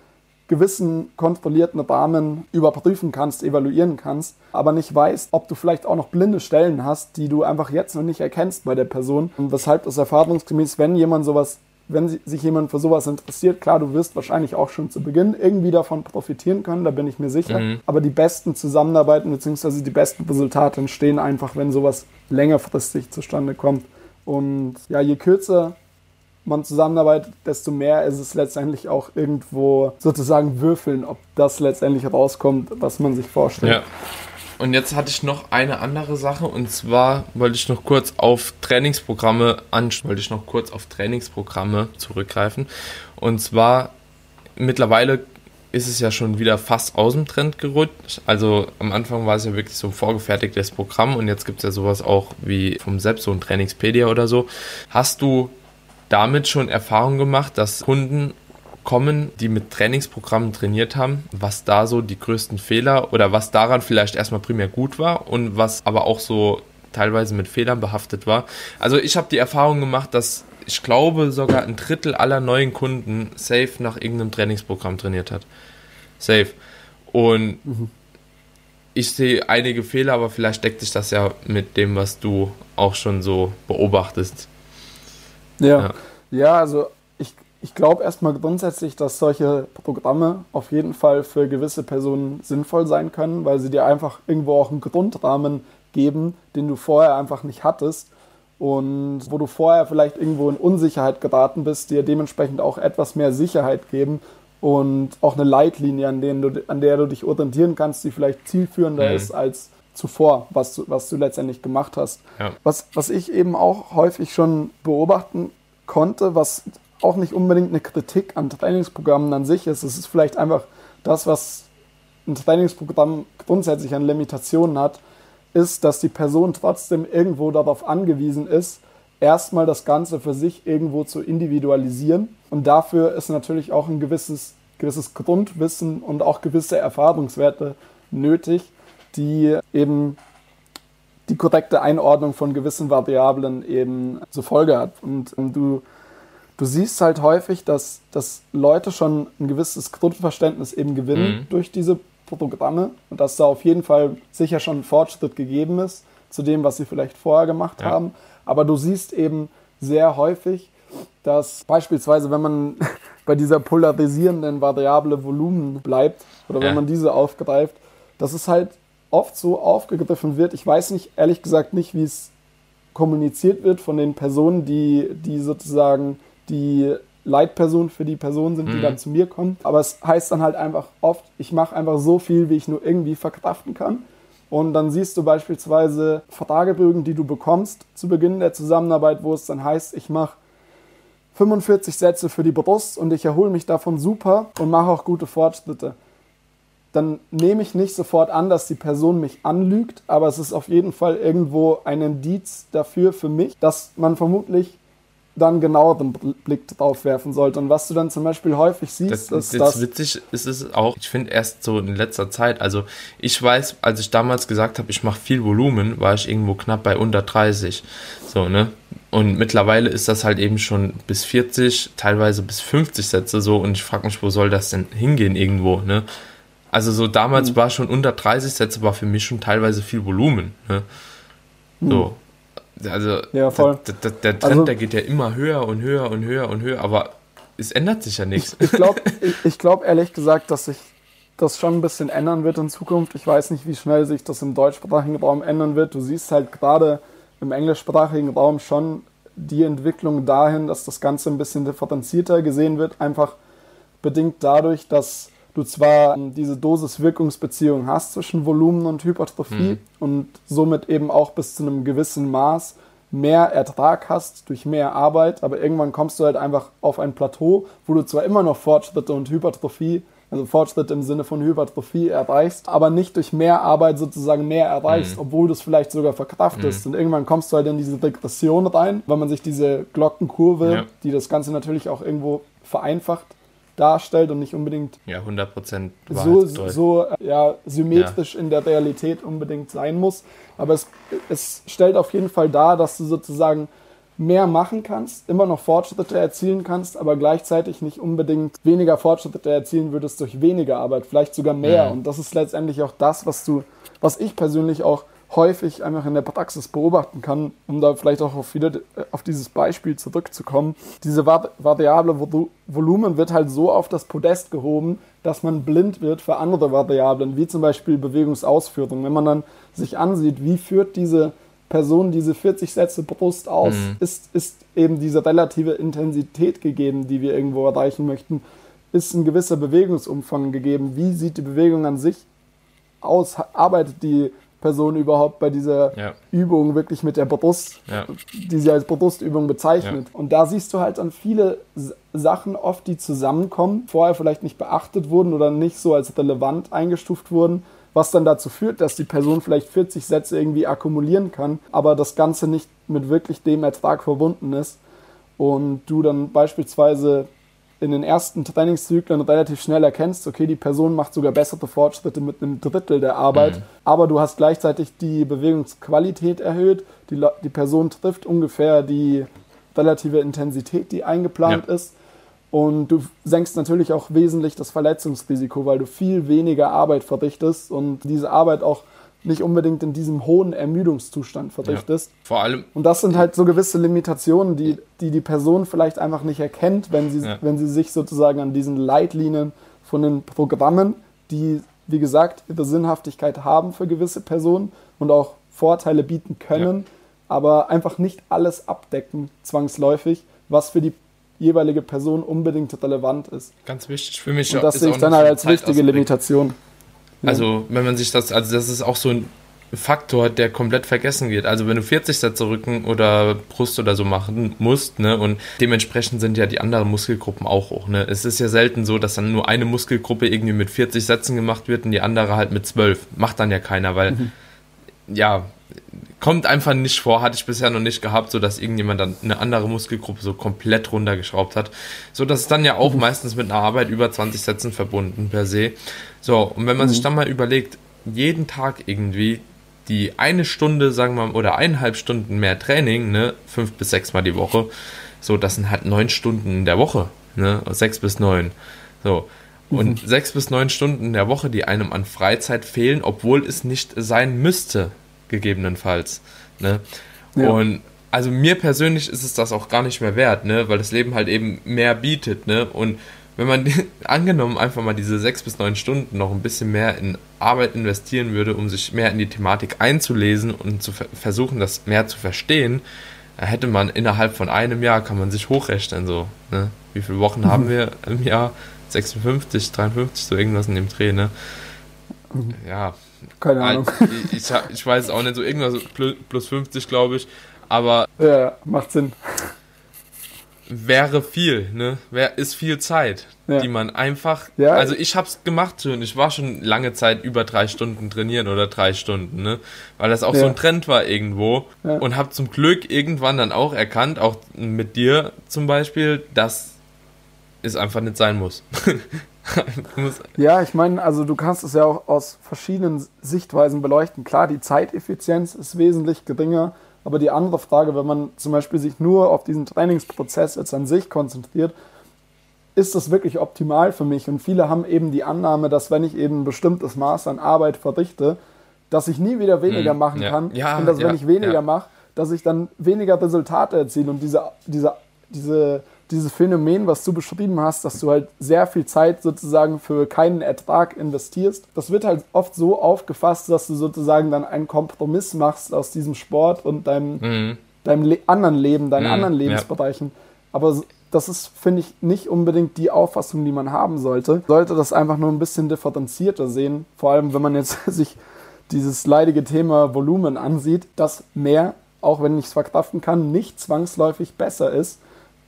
gewissen kontrollierten Rahmen überprüfen kannst, evaluieren kannst, aber nicht weißt, ob du vielleicht auch noch blinde Stellen hast, die du einfach jetzt noch nicht erkennst bei der Person. Und weshalb das erfahrungsgemäß, wenn jemand sowas, wenn sich jemand für sowas interessiert, klar, du wirst wahrscheinlich auch schon zu Beginn irgendwie davon profitieren können, da bin ich mir sicher. Mhm. Aber die besten Zusammenarbeiten bzw. die besten Resultate entstehen einfach, wenn sowas längerfristig zustande kommt. Und ja, je kürzer man zusammenarbeitet, desto mehr ist es letztendlich auch irgendwo sozusagen würfeln, ob das letztendlich rauskommt, was man sich vorstellt. Ja. Und jetzt hatte ich noch eine andere Sache und zwar wollte ich noch kurz auf Trainingsprogramme an, wollte ich noch kurz auf Trainingsprogramme zurückgreifen. Und zwar mittlerweile ist es ja schon wieder fast aus dem Trend gerutscht. Also am Anfang war es ja wirklich so ein vorgefertigtes Programm und jetzt gibt es ja sowas auch wie vom Selbst so ein Trainingspedia oder so. Hast du damit schon Erfahrung gemacht, dass Kunden kommen, die mit Trainingsprogrammen trainiert haben, was da so die größten Fehler oder was daran vielleicht erstmal primär gut war und was aber auch so teilweise mit Fehlern behaftet war. Also ich habe die Erfahrung gemacht, dass ich glaube sogar ein Drittel aller neuen Kunden safe nach irgendeinem Trainingsprogramm trainiert hat. Safe. Und mhm. ich sehe einige Fehler, aber vielleicht deckt sich das ja mit dem, was du auch schon so beobachtest. Ja, ja, ja also ich, ich glaube erstmal grundsätzlich, dass solche Programme auf jeden Fall für gewisse Personen sinnvoll sein können, weil sie dir einfach irgendwo auch einen Grundrahmen geben, den du vorher einfach nicht hattest und wo du vorher vielleicht irgendwo in Unsicherheit geraten bist, dir dementsprechend auch etwas mehr Sicherheit geben und auch eine Leitlinie, an, denen du, an der du dich orientieren kannst, die vielleicht zielführender mhm. ist als zuvor, was du, was du letztendlich gemacht hast. Ja. Was, was ich eben auch häufig schon beobachten konnte, was auch nicht unbedingt eine Kritik an Trainingsprogrammen an sich ist, es ist vielleicht einfach das, was ein Trainingsprogramm grundsätzlich an Limitationen hat, ist, dass die Person trotzdem irgendwo darauf angewiesen ist, erstmal das Ganze für sich irgendwo zu individualisieren. Und dafür ist natürlich auch ein gewisses, gewisses Grundwissen und auch gewisse Erfahrungswerte nötig, die eben die korrekte Einordnung von gewissen Variablen eben zur Folge hat. Und, und du, du siehst halt häufig, dass, dass Leute schon ein gewisses Grundverständnis eben gewinnen mhm. durch diese Programme und dass da auf jeden Fall sicher schon ein Fortschritt gegeben ist zu dem, was sie vielleicht vorher gemacht ja. haben. Aber du siehst eben sehr häufig, dass beispielsweise, wenn man *laughs* bei dieser polarisierenden Variable Volumen bleibt oder wenn Ja. man diese aufgreift, dass es halt oft so aufgegriffen wird. Ich weiß nicht, ehrlich gesagt nicht, wie es kommuniziert wird von den Personen, die, die sozusagen die Leitperson für die Personen sind, die Mhm. dann zu mir kommen. Aber es heißt dann halt einfach oft, ich mache einfach so viel, wie ich nur irgendwie verkraften kann. Und dann siehst du beispielsweise Fragebögen, die du bekommst zu Beginn der Zusammenarbeit, wo es dann heißt, ich mache 45 Sätze für die Brust und ich erhole mich davon super und mache auch gute Fortschritte. Dann nehme ich nicht sofort an, dass die Person mich anlügt, aber es ist auf jeden Fall irgendwo ein Indiz dafür für mich, dass man vermutlich dann genaueren Blick drauf werfen sollte. Und was du dann zum Beispiel häufig siehst, Das, ist, das, dass das witzig ist es auch, ich finde erst so in letzter Zeit, also ich weiß, als ich damals gesagt habe, ich mache viel Volumen, war ich irgendwo knapp bei unter 30. So, ne? Und mittlerweile ist das halt eben schon bis 40, teilweise bis 50 Sätze so und ich frage mich, wo soll das denn hingehen irgendwo, ne? Also so damals Mhm. war schon unter 30 Sätze, war für mich schon teilweise viel Volumen, ne? So. Also Ja, voll. Der, der, der Trend, Also- der geht ja immer höher und höher und höher und höher, aber es ändert sich ja nichts. Ich glaube *laughs* ich, ich glaub ehrlich gesagt, dass sich das schon ein bisschen ändern wird in Zukunft. Ich weiß nicht, wie schnell sich das im deutschsprachigen Raum ändern wird. Du siehst halt gerade im englischsprachigen Raum schon die Entwicklung dahin, dass das Ganze ein bisschen differenzierter gesehen wird. Einfach bedingt dadurch, dass du zwar diese Dosis-Wirkungsbeziehung hast zwischen Volumen und Hypertrophie und somit eben auch bis zu einem gewissen Maß mehr Ertrag hast durch mehr Arbeit, aber irgendwann kommst du halt einfach auf ein Plateau, wo du zwar immer noch Fortschritte und Hypertrophie, also Fortschritt im Sinne von Hypertrophie erreichst, aber nicht durch mehr Arbeit sozusagen mehr erreichst, obwohl du es vielleicht sogar verkraftest. Und irgendwann kommst du halt in diese Regression rein, weil man sich diese Glockenkurve, Ja. die das Ganze natürlich auch irgendwo vereinfacht darstellt und nicht unbedingt Ja, 100 Prozent. so, so äh, ja, symmetrisch in der Realität unbedingt sein muss. Aber es, es stellt auf jeden Fall dar, dass du sozusagen mehr machen kannst, immer noch Fortschritte erzielen kannst, aber gleichzeitig nicht unbedingt weniger Fortschritte erzielen würdest durch weniger Arbeit, vielleicht sogar mehr. Mhm. Und das ist letztendlich auch das, was du, was ich persönlich auch häufig einfach in der Praxis beobachten kann, um da vielleicht auch auf, wieder, auf dieses Beispiel zurückzukommen. Diese vari- variable Volu- Volumen wird halt so auf das Podest gehoben, dass man blind wird für andere Variablen, wie zum Beispiel Bewegungsausführung. Wenn man dann sich ansieht, wie führt diese Person diese 40 Sätze Brust aus, ist, ist eben diese relative Intensität gegeben, die wir irgendwo erreichen möchten, ist ein gewisser Bewegungsumfang gegeben, wie sieht die Bewegung an sich aus, arbeitet die Person überhaupt bei dieser Ja. Übung wirklich mit der Brust, Ja. die sie als Brustübung bezeichnet. Und da siehst du halt dann viele Sachen oft, die zusammenkommen, vorher vielleicht nicht beachtet wurden oder nicht so als relevant eingestuft wurden, was dann dazu führt, dass die Person vielleicht 40 Sätze irgendwie akkumulieren kann, aber das Ganze nicht mit wirklich dem Ertrag verbunden ist. Und du dann beispielsweise in den ersten Trainingszyklen relativ schnell erkennst, okay, die Person macht sogar bessere Fortschritte mit einem Drittel der Arbeit, aber du hast gleichzeitig die Bewegungsqualität erhöht, die, die Person trifft ungefähr die relative Intensität, die eingeplant Ja. ist. Und du senkst natürlich auch wesentlich das Verletzungsrisiko, weil du viel weniger Arbeit verrichtest und diese Arbeit auch nicht unbedingt in diesem hohen Ermüdungszustand verrichtest. Vor allem, Und das sind halt so gewisse Limitationen, die die, die Person vielleicht einfach nicht erkennt, wenn sie, Ja. wenn sie sich sozusagen an diesen Leitlinien von den Programmen, die, wie gesagt, ihre Sinnhaftigkeit haben für gewisse Personen und auch Vorteile bieten können, aber einfach nicht alles abdecken, zwangsläufig, was für die jeweilige Person unbedingt relevant ist. ganz wichtig für mich Und das sehe ich dann halt als wichtige. Limitation. Also, wenn man sich das, also das ist auch so ein Faktor, der komplett vergessen wird. Also, wenn du 40 Sätze Rücken oder Brust oder so machen musst, ne, und dementsprechend sind ja die anderen Muskelgruppen auch hoch, ne. Es ist ja selten so, dass dann nur eine Muskelgruppe irgendwie mit 40 Sätzen gemacht wird und die andere halt mit 12. Macht dann ja keiner, weil, ja, kommt einfach nicht vor, hatte ich bisher noch nicht gehabt, so dass irgendjemand dann eine andere Muskelgruppe so komplett runtergeschraubt hat. So dass es dann ja auch meistens mit einer Arbeit über 20 Sätzen verbunden per se. So, und wenn man sich dann mal überlegt, jeden Tag irgendwie die eine Stunde, sagen wir mal, oder eineinhalb Stunden mehr Training, ne, fünf bis sechs Mal die Woche, so, das sind halt neun Stunden in der Woche, ne, sechs bis neun. So. Und sechs bis neun Stunden in der Woche, die einem an Freizeit fehlen, obwohl es nicht sein müsste, gegebenenfalls. Ne? Ja. Und also mir persönlich ist es das auch gar nicht mehr wert, ne, weil das Leben halt eben mehr bietet, ne, und wenn man *laughs* angenommen einfach mal diese sechs bis neun Stunden noch ein bisschen mehr in Arbeit investieren würde, um sich mehr in die Thematik einzulesen und zu versuchen, das mehr zu verstehen, hätte man innerhalb von einem Jahr, kann man sich hochrechnen, so, ne? Wie viele Wochen mhm. haben wir im Jahr? 56, 53, so irgendwas in dem Dreh, ne? Mhm. Ja. Keine Ahnung. Ich, ich, ich, weiß auch nicht, so irgendwas plus 50, glaube ich. Aber. Ja, macht Sinn wäre viel, ne? Wär, ist viel Zeit, ja. die man einfach. Ja. Also ich hab's gemacht schon. Ich war schon lange Zeit über drei Stunden trainieren oder drei Stunden, ne? Weil das auch ja. so ein Trend war irgendwo. Und hab zum Glück irgendwann dann auch erkannt, auch mit dir zum Beispiel, dass es einfach nicht sein muss. *laughs* ja, ich meine, also du kannst es ja auch aus verschiedenen Sichtweisen beleuchten. Klar, die Zeiteffizienz ist wesentlich geringer aber die andere Frage, wenn man zum Beispiel sich nur auf diesen Trainingsprozess jetzt an sich konzentriert, ist das wirklich optimal für mich? Und viele haben eben die Annahme, dass wenn ich eben ein bestimmtes Maß an Arbeit verrichte, dass ich nie wieder weniger hm, machen ja. kann. Ja, und dass ja, wenn ich weniger mache, dass ich dann weniger Resultate erziele. Und diese, diese, diese dieses Phänomen, was du beschrieben hast, dass du halt sehr viel Zeit sozusagen für keinen Ertrag investierst, das wird halt oft so aufgefasst, dass du sozusagen dann einen Kompromiss machst aus diesem Sport und deinem, mhm. deinem Le anderen Leben, deinen mhm, anderen Lebensbereichen. Ja. Aber das ist, finde ich, nicht unbedingt die Auffassung, die man haben sollte. Sollte das einfach nur ein bisschen differenzierter sehen, vor allem wenn man jetzt *laughs* sich dieses leidige Thema Volumen ansieht, dass mehr, auch wenn ich es verkraften kann, nicht zwangsläufig besser ist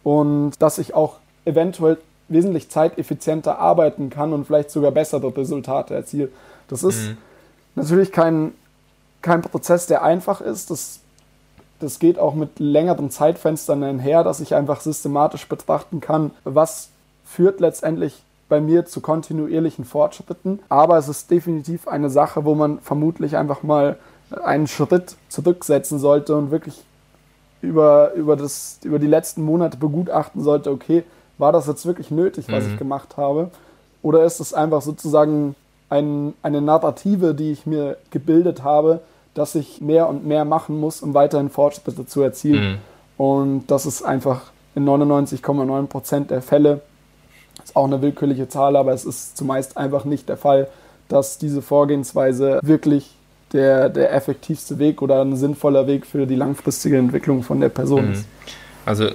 und dass ich auch eventuell wesentlich zeiteffizienter arbeiten kann und vielleicht sogar bessere Resultate erziele. Das ist mhm. natürlich kein, kein Prozess, der einfach ist. Das, das geht auch mit längeren Zeitfenstern einher, dass ich einfach systematisch betrachten kann, was führt letztendlich bei mir zu kontinuierlichen Fortschritten. Aber es ist definitiv eine Sache, wo man vermutlich einfach mal einen Schritt zurücksetzen sollte und wirklich über, über, das, über die letzten Monate begutachten sollte, okay, war das jetzt wirklich nötig, was mhm. ich gemacht habe? Oder ist es einfach sozusagen ein, eine Narrative, die ich mir gebildet habe, dass ich mehr und mehr machen muss, um weiterhin Fortschritte zu erzielen? Mhm. Und das ist einfach in 99,9 Prozent der Fälle, ist auch eine willkürliche Zahl, aber es ist zumeist einfach nicht der Fall, dass diese Vorgehensweise wirklich der, der effektivste Weg oder ein sinnvoller Weg für die langfristige Entwicklung von der Person mhm. ist. Also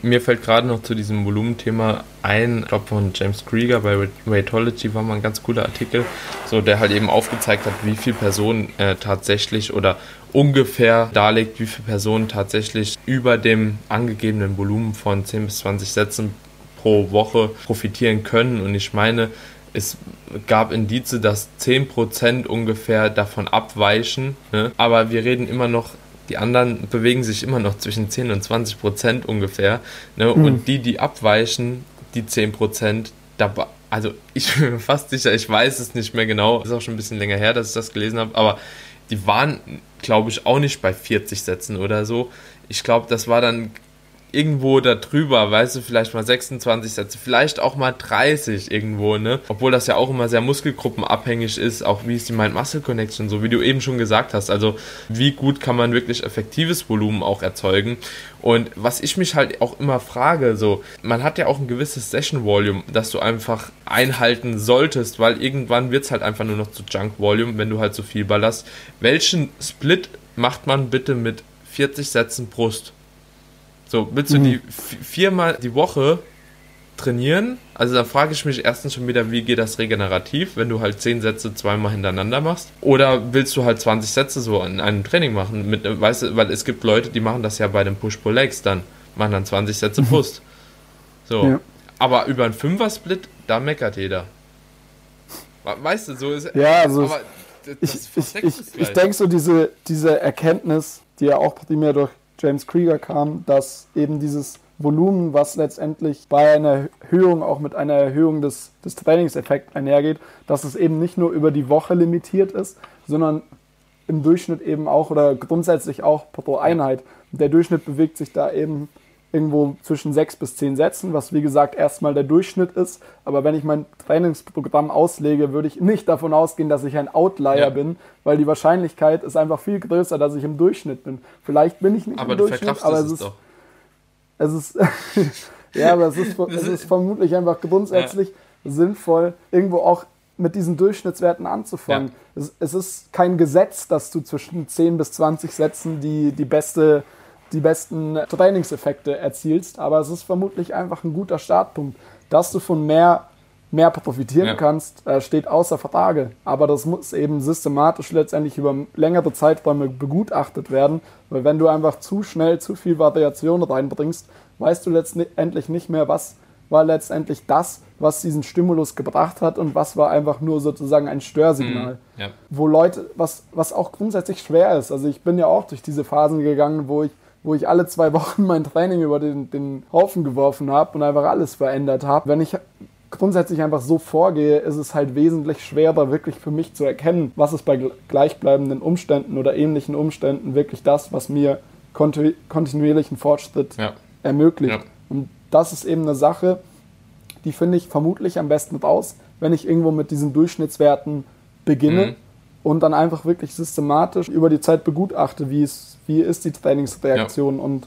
mir fällt gerade noch zu diesem Volumenthema ein, ich glaube von James Krieger bei Weightology war mal ein ganz cooler Artikel, so der halt eben aufgezeigt hat, wie viele Personen äh, tatsächlich oder ungefähr darlegt, wie viele Personen tatsächlich über dem angegebenen Volumen von 10 bis 20 Sätzen pro Woche profitieren können. Und ich meine, es gab Indize, dass 10% ungefähr davon abweichen. Ne? Aber wir reden immer noch, die anderen bewegen sich immer noch zwischen 10 und 20% ungefähr. Ne? Mhm. Und die, die abweichen, die 10%, da, also ich *laughs* bin mir fast sicher, ich weiß es nicht mehr genau, ist auch schon ein bisschen länger her, dass ich das gelesen habe, aber die waren, glaube ich, auch nicht bei 40 Sätzen oder so. Ich glaube, das war dann irgendwo da drüber, weißt du, vielleicht mal 26 Sätze, vielleicht auch mal 30 irgendwo, ne? Obwohl das ja auch immer sehr muskelgruppenabhängig ist, auch wie ist die Mind-Muscle-Connection, so wie du eben schon gesagt hast. Also, wie gut kann man wirklich effektives Volumen auch erzeugen? Und was ich mich halt auch immer frage, so, man hat ja auch ein gewisses Session-Volume, das du einfach einhalten solltest, weil irgendwann wird es halt einfach nur noch zu Junk-Volume, wenn du halt so viel ballerst. Welchen Split macht man bitte mit 40 Sätzen Brust? So, willst du mhm. die viermal die Woche trainieren? Also dann frage ich mich erstens schon wieder, wie geht das regenerativ, wenn du halt zehn Sätze zweimal hintereinander machst? Oder willst du halt 20 Sätze so in einem Training machen? Mit, weißt du, weil es gibt Leute, die machen das ja bei den Push-Pull-Legs dann, machen dann 20 Sätze mhm. Brust. So. Ja. Aber über einen Fünfer-Split, da meckert jeder. Weißt du, so ist Ja, also aber das, das ich, ich, ich, ich denke so, diese, diese Erkenntnis, die ja auch primär durch James Krieger kam, dass eben dieses Volumen, was letztendlich bei einer Erhöhung auch mit einer Erhöhung des, des Trainingseffekts einhergeht, dass es eben nicht nur über die Woche limitiert ist, sondern im Durchschnitt eben auch oder grundsätzlich auch pro Einheit. Der Durchschnitt bewegt sich da eben irgendwo zwischen sechs bis zehn Sätzen, was wie gesagt erstmal der Durchschnitt ist. Aber wenn ich mein Trainingsprogramm auslege, würde ich nicht davon ausgehen, dass ich ein Outlier ja. bin, weil die Wahrscheinlichkeit ist einfach viel größer, dass ich im Durchschnitt bin. Vielleicht bin ich nicht aber im Durchschnitt, aber es ist, doch. es ist *laughs* ja, aber es ist, *laughs* es ist vermutlich einfach grundsätzlich ja. sinnvoll, irgendwo auch mit diesen Durchschnittswerten anzufangen. Ja. Es, es, ist kein Gesetz, dass du zwischen 10 bis 20 Sätzen die, die beste die besten Trainingseffekte erzielst, aber es ist vermutlich einfach ein guter Startpunkt. Dass du von mehr, mehr profitieren ja. kannst, äh, steht außer Frage. Aber das muss eben systematisch letztendlich über längere Zeiträume begutachtet werden, weil wenn du einfach zu schnell zu viel Variation reinbringst, weißt du letztendlich nicht mehr, was war letztendlich das, was diesen Stimulus gebracht hat und was war einfach nur sozusagen ein Störsignal. Mm, ja. Wo Leute, was, was auch grundsätzlich schwer ist. Also ich bin ja auch durch diese Phasen gegangen, wo ich wo ich alle zwei *laughs* Wochen mein Training über den, den Haufen geworfen habe und einfach alles verändert habe. Wenn ich grundsätzlich einfach so vorgehe, ist es halt wesentlich schwerer, wirklich für mich zu erkennen, was ist bei gleichbleibenden Umständen oder ähnlichen Umständen wirklich das, was mir kontinu kontinuierlichen Fortschritt ja. ermöglicht. Ja. Und das ist eben eine Sache, die finde ich vermutlich am besten raus, wenn ich irgendwo mit diesen Durchschnittswerten beginne mhm. Und dann einfach wirklich systematisch über die Zeit begutachte, wie es wie ist die Trainingsreaktion ja. und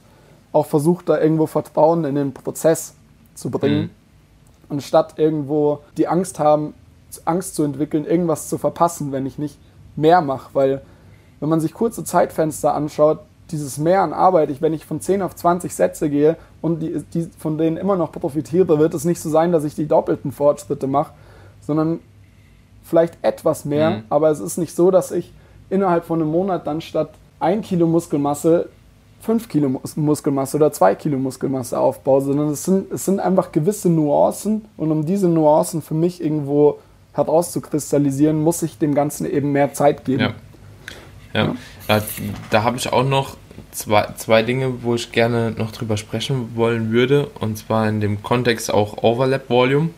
auch versucht da irgendwo Vertrauen in den Prozess zu bringen, mhm. anstatt irgendwo die Angst haben, Angst zu entwickeln, irgendwas zu verpassen, wenn ich nicht mehr mache, weil wenn man sich kurze Zeitfenster anschaut, dieses Mehr an Arbeit, ich, wenn ich von 10 auf 20 Sätze gehe und die, die von denen immer noch profitiere, wird es nicht so sein, dass ich die doppelten Fortschritte mache, sondern vielleicht etwas mehr, mhm. aber es ist nicht so, dass ich innerhalb von einem Monat dann statt ein Kilo Muskelmasse 5 Kilo Muskelmasse oder 2 Kilo Muskelmasse aufbaue, sondern es sind, es sind einfach gewisse Nuancen und um diese Nuancen für mich irgendwo herauszukristallisieren, muss ich dem Ganzen eben mehr Zeit geben. Ja. Ja, ja. da, da habe ich auch noch zwei, zwei Dinge, wo ich gerne noch drüber sprechen wollen würde, und zwar in dem Kontext auch Overlap Volume,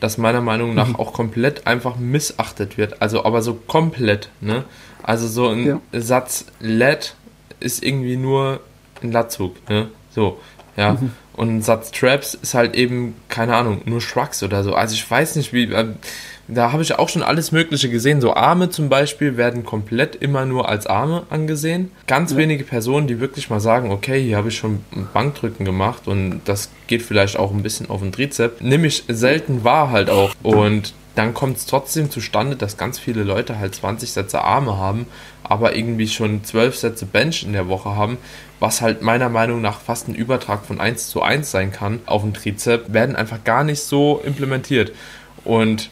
das meiner Meinung nach mhm. auch komplett einfach missachtet wird, also aber so komplett, ne? Also so ein ja. Satz LED ist irgendwie nur ein Latzug, ne? So, ja. Mhm. Und ein Satz Traps ist halt eben, keine Ahnung, nur Shrugs oder so. Also ich weiß nicht, wie. Äh, da habe ich auch schon alles Mögliche gesehen. So Arme zum Beispiel werden komplett immer nur als Arme angesehen. Ganz ja. wenige Personen, die wirklich mal sagen, okay, hier habe ich schon Bankdrücken gemacht und das geht vielleicht auch ein bisschen auf den Trizep. Nämlich selten wahr halt auch. Und dann kommt es trotzdem zustande, dass ganz viele Leute halt 20 Sätze Arme haben, aber irgendwie schon 12 Sätze Bench in der Woche haben, was halt meiner Meinung nach fast ein Übertrag von 1 zu 1 sein kann auf den Trizep, werden einfach gar nicht so implementiert. Und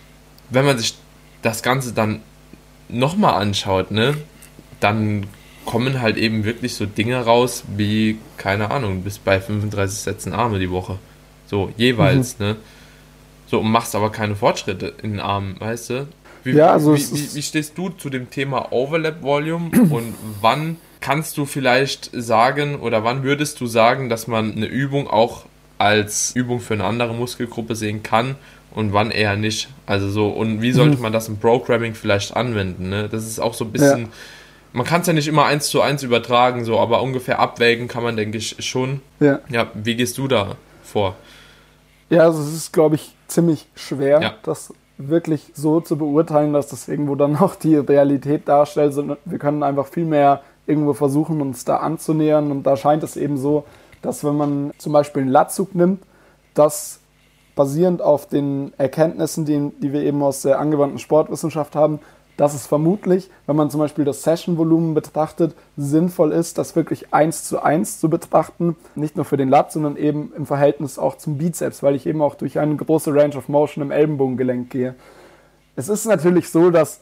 wenn man sich das Ganze dann nochmal anschaut, ne, dann kommen halt eben wirklich so Dinge raus wie, keine Ahnung, bis bei 35 Sätzen Arme die Woche. So, jeweils, mhm. ne? So, und machst aber keine Fortschritte in den Armen, weißt du? Wie, ja, also wie, wie, wie stehst du zu dem Thema Overlap Volume *clears throat* und wann kannst du vielleicht sagen oder wann würdest du sagen, dass man eine Übung auch als Übung für eine andere Muskelgruppe sehen kann und wann eher nicht? Also so, und wie sollte mhm. man das im Programming vielleicht anwenden? Ne? Das ist auch so ein bisschen. Ja. Man kann es ja nicht immer eins zu eins übertragen, so, aber ungefähr abwägen kann man, denke ich, schon. Ja. Ja, wie gehst du da vor? Ja, also es ist, glaube ich, ziemlich schwer, ja. das wirklich so zu beurteilen, dass das irgendwo dann *laughs* auch die Realität darstellt. Wir können einfach viel mehr irgendwo versuchen, uns da anzunähern. Und da scheint es eben so, dass wenn man zum Beispiel einen Latzug nimmt, dass basierend auf den Erkenntnissen, die, die wir eben aus der angewandten Sportwissenschaft haben, dass es vermutlich, wenn man zum Beispiel das Session-Volumen betrachtet, sinnvoll ist, das wirklich eins zu eins zu betrachten. Nicht nur für den Lat, sondern eben im Verhältnis auch zum Bizeps, weil ich eben auch durch eine große Range of Motion im Ellenbogengelenk gehe. Es ist natürlich so, dass,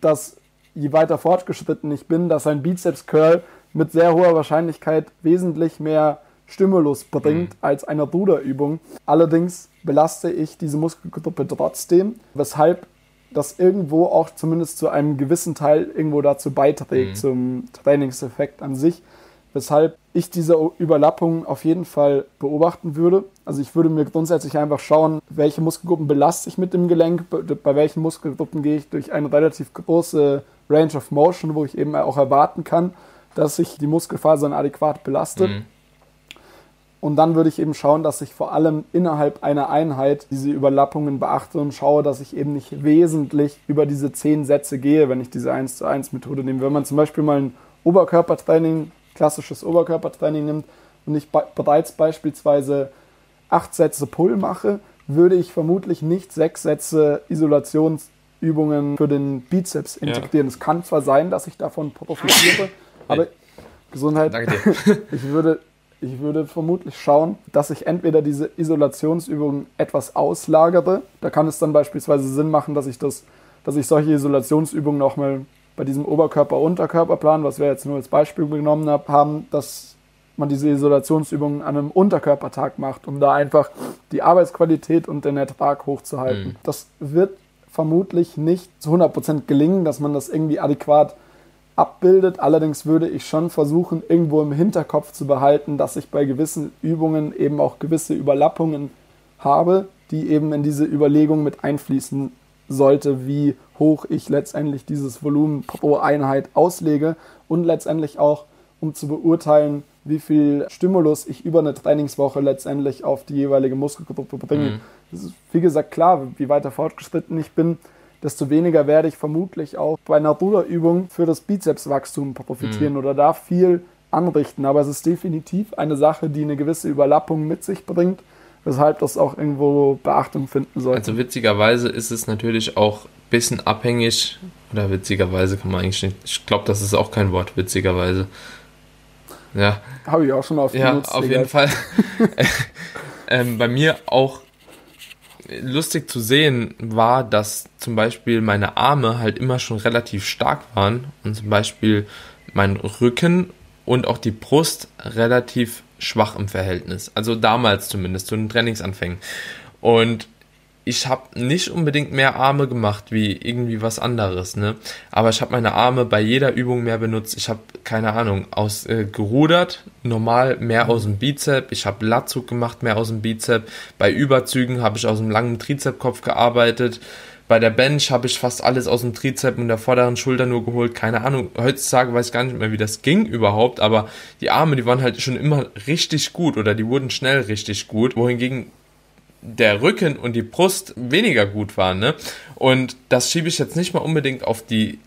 dass je weiter fortgeschritten ich bin, dass ein Bizeps-Curl mit sehr hoher Wahrscheinlichkeit wesentlich mehr Stimulus bringt mhm. als eine Ruderübung. Allerdings belaste ich diese Muskelgruppe trotzdem, weshalb das irgendwo auch zumindest zu einem gewissen Teil irgendwo dazu beiträgt, mhm. zum Trainingseffekt an sich, weshalb ich diese Überlappung auf jeden Fall beobachten würde. Also ich würde mir grundsätzlich einfach schauen, welche Muskelgruppen belaste ich mit dem Gelenk, bei welchen Muskelgruppen gehe ich durch eine relativ große Range of Motion, wo ich eben auch erwarten kann, dass sich die Muskelfasern adäquat belastet. Mhm. Und dann würde ich eben schauen, dass ich vor allem innerhalb einer Einheit diese Überlappungen beachte und schaue, dass ich eben nicht wesentlich über diese zehn Sätze gehe, wenn ich diese 1 zu 1 Methode nehme. Wenn man zum Beispiel mal ein Oberkörpertraining, klassisches Oberkörpertraining nimmt und ich bereits beispielsweise acht Sätze Pull mache, würde ich vermutlich nicht sechs Sätze Isolationsübungen für den Bizeps integrieren. Ja. Es kann zwar sein, dass ich davon profitiere, *laughs* aber Gesundheit. Danke dir. *laughs* ich würde ich würde vermutlich schauen, dass ich entweder diese Isolationsübungen etwas auslagere. Da kann es dann beispielsweise Sinn machen, dass ich das, dass ich solche Isolationsübungen nochmal bei diesem Oberkörper-Unterkörperplan, was wir jetzt nur als Beispiel genommen haben, dass man diese Isolationsübungen an einem Unterkörpertag macht, um da einfach die Arbeitsqualität und den Ertrag hochzuhalten. Mhm. Das wird vermutlich nicht zu 100% gelingen, dass man das irgendwie adäquat abbildet. Allerdings würde ich schon versuchen, irgendwo im Hinterkopf zu behalten, dass ich bei gewissen Übungen eben auch gewisse Überlappungen habe, die eben in diese Überlegung mit einfließen sollte, wie hoch ich letztendlich dieses Volumen pro Einheit auslege und letztendlich auch, um zu beurteilen, wie viel Stimulus ich über eine Trainingswoche letztendlich auf die jeweilige Muskelgruppe bringe. Mhm. Das ist, wie gesagt, klar, wie weiter fortgeschritten ich bin, desto weniger werde ich vermutlich auch bei einer Ruderübung für das Bizepswachstum profitieren mhm. oder da viel anrichten. Aber es ist definitiv eine Sache, die eine gewisse Überlappung mit sich bringt, weshalb das auch irgendwo Beachtung finden sollte. Also witzigerweise ist es natürlich auch ein bisschen abhängig, oder witzigerweise kann man eigentlich nicht, ich glaube, das ist auch kein Wort, witzigerweise. Ja. Habe ich auch schon auf Ja, auf jeden Fall. *laughs* *laughs* ähm, bei mir auch lustig zu sehen war, dass zum Beispiel meine Arme halt immer schon relativ stark waren und zum Beispiel mein Rücken und auch die Brust relativ schwach im Verhältnis. Also damals zumindest, zu den Trainingsanfängen. Und ich habe nicht unbedingt mehr Arme gemacht wie irgendwie was anderes, ne? Aber ich habe meine Arme bei jeder Übung mehr benutzt. Ich habe keine Ahnung aus äh, gerudert, normal mehr aus dem Bizep. Ich habe Latzug gemacht, mehr aus dem Bizep. Bei Überzügen habe ich aus dem langen Trizepkopf gearbeitet. Bei der Bench habe ich fast alles aus dem Trizep und der vorderen Schulter nur geholt. Keine Ahnung. Heutzutage weiß ich gar nicht mehr, wie das ging überhaupt. Aber die Arme, die waren halt schon immer richtig gut oder die wurden schnell richtig gut. Wohingegen der Rücken und die Brust weniger gut waren. Ne? Und das schiebe ich jetzt nicht mal unbedingt auf die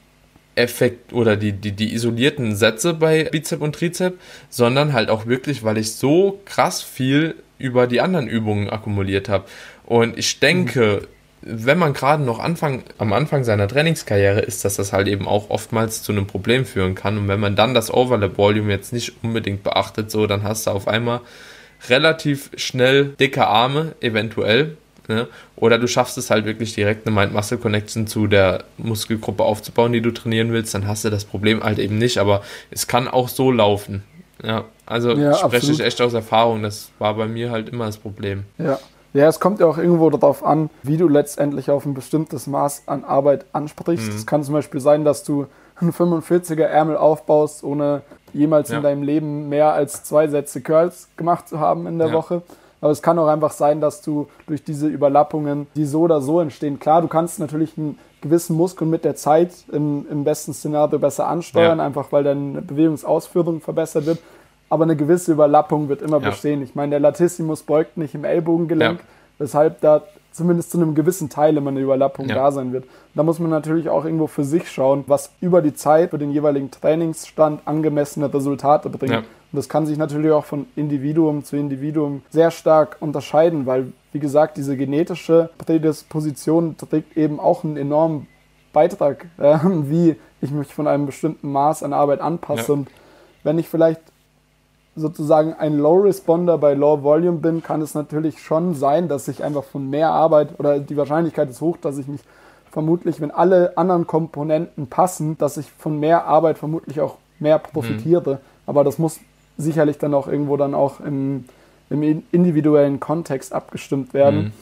Effekt oder die, die, die isolierten Sätze bei Bizep und Trizep, sondern halt auch wirklich, weil ich so krass viel über die anderen Übungen akkumuliert habe. Und ich denke, mhm. wenn man gerade noch Anfang, am Anfang seiner Trainingskarriere ist, dass das halt eben auch oftmals zu einem Problem führen kann. Und wenn man dann das Overlap Volume jetzt nicht unbedingt beachtet, so, dann hast du auf einmal relativ schnell dicke Arme, eventuell. Ne? Oder du schaffst es halt wirklich direkt eine Mind-Muscle-Connection zu der Muskelgruppe aufzubauen, die du trainieren willst, dann hast du das Problem halt eben nicht. Aber es kann auch so laufen. Ja, also ja, spreche absolut. ich echt aus Erfahrung. Das war bei mir halt immer das Problem. Ja. Ja, es kommt ja auch irgendwo darauf an, wie du letztendlich auf ein bestimmtes Maß an Arbeit ansprichst. Es mhm. kann zum Beispiel sein, dass du einen 45er Ärmel aufbaust, ohne jemals ja. in deinem Leben mehr als zwei Sätze Curls gemacht zu haben in der ja. Woche. Aber es kann auch einfach sein, dass du durch diese Überlappungen, die so oder so entstehen, klar, du kannst natürlich einen gewissen Muskel mit der Zeit im, im besten Szenario besser ansteuern, ja. einfach weil deine Bewegungsausführung verbessert wird. Aber eine gewisse Überlappung wird immer bestehen. Ich meine, der Latissimus beugt nicht im Ellbogengelenk, weshalb da zumindest zu einem gewissen Teil immer eine Überlappung ja. da sein wird. Da muss man natürlich auch irgendwo für sich schauen, was über die Zeit für den jeweiligen Trainingsstand angemessene Resultate bringt. Ja. Und das kann sich natürlich auch von Individuum zu Individuum sehr stark unterscheiden, weil, wie gesagt, diese genetische Prädisposition trägt eben auch einen enormen Beitrag, *laughs* äh, wie ich mich von einem bestimmten Maß an Arbeit anpasse. Ja. Und wenn ich vielleicht sozusagen ein Low Responder bei Low Volume bin, kann es natürlich schon sein, dass ich einfach von mehr Arbeit oder die Wahrscheinlichkeit ist hoch, dass ich mich vermutlich, wenn alle anderen Komponenten passen, dass ich von mehr Arbeit vermutlich auch mehr profitiere. Mhm. Aber das muss sicherlich dann auch irgendwo dann auch im, im individuellen Kontext abgestimmt werden.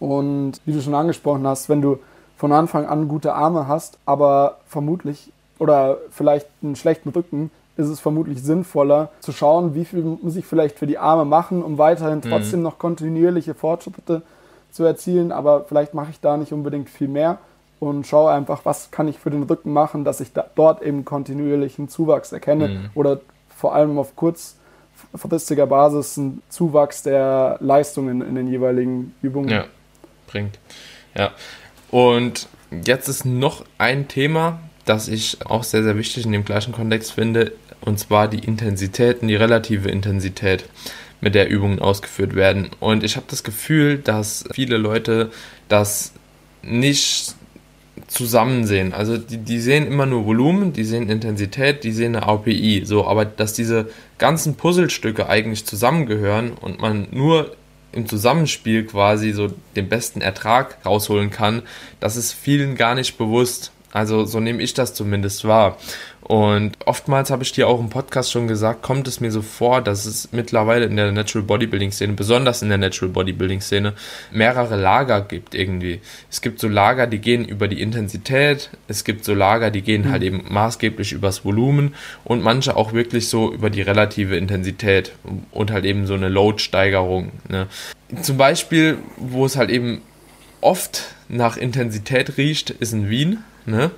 Mhm. Und wie du schon angesprochen hast, wenn du von Anfang an gute Arme hast, aber vermutlich oder vielleicht einen schlechten Rücken, ist es vermutlich sinnvoller zu schauen, wie viel muss ich vielleicht für die Arme machen, um weiterhin mhm. trotzdem noch kontinuierliche Fortschritte zu erzielen, aber vielleicht mache ich da nicht unbedingt viel mehr und schaue einfach, was kann ich für den Rücken machen, dass ich da, dort eben kontinuierlichen Zuwachs erkenne mhm. oder vor allem auf kurz langfristiger Basis einen Zuwachs der Leistungen in den jeweiligen Übungen ja, bringt. Ja. Und jetzt ist noch ein Thema, das ich auch sehr, sehr wichtig in dem gleichen Kontext finde, und zwar die Intensität und die relative Intensität, mit der Übungen ausgeführt werden. Und ich habe das Gefühl, dass viele Leute das nicht zusammen sehen. Also die, die sehen immer nur Volumen, die sehen Intensität, die sehen eine API. So, aber dass diese ganzen Puzzlestücke eigentlich zusammengehören und man nur im Zusammenspiel quasi so den besten Ertrag rausholen kann, das ist vielen gar nicht bewusst. Also so nehme ich das zumindest wahr. Und oftmals habe ich dir auch im Podcast schon gesagt, kommt es mir so vor, dass es mittlerweile in der Natural Bodybuilding Szene, besonders in der Natural Bodybuilding Szene, mehrere Lager gibt irgendwie. Es gibt so Lager, die gehen über die Intensität, es gibt so Lager, die gehen halt eben maßgeblich übers Volumen und manche auch wirklich so über die relative Intensität und halt eben so eine Load-Steigerung. Ne? Zum Beispiel, wo es halt eben oft nach Intensität riecht, ist in Wien. Ne?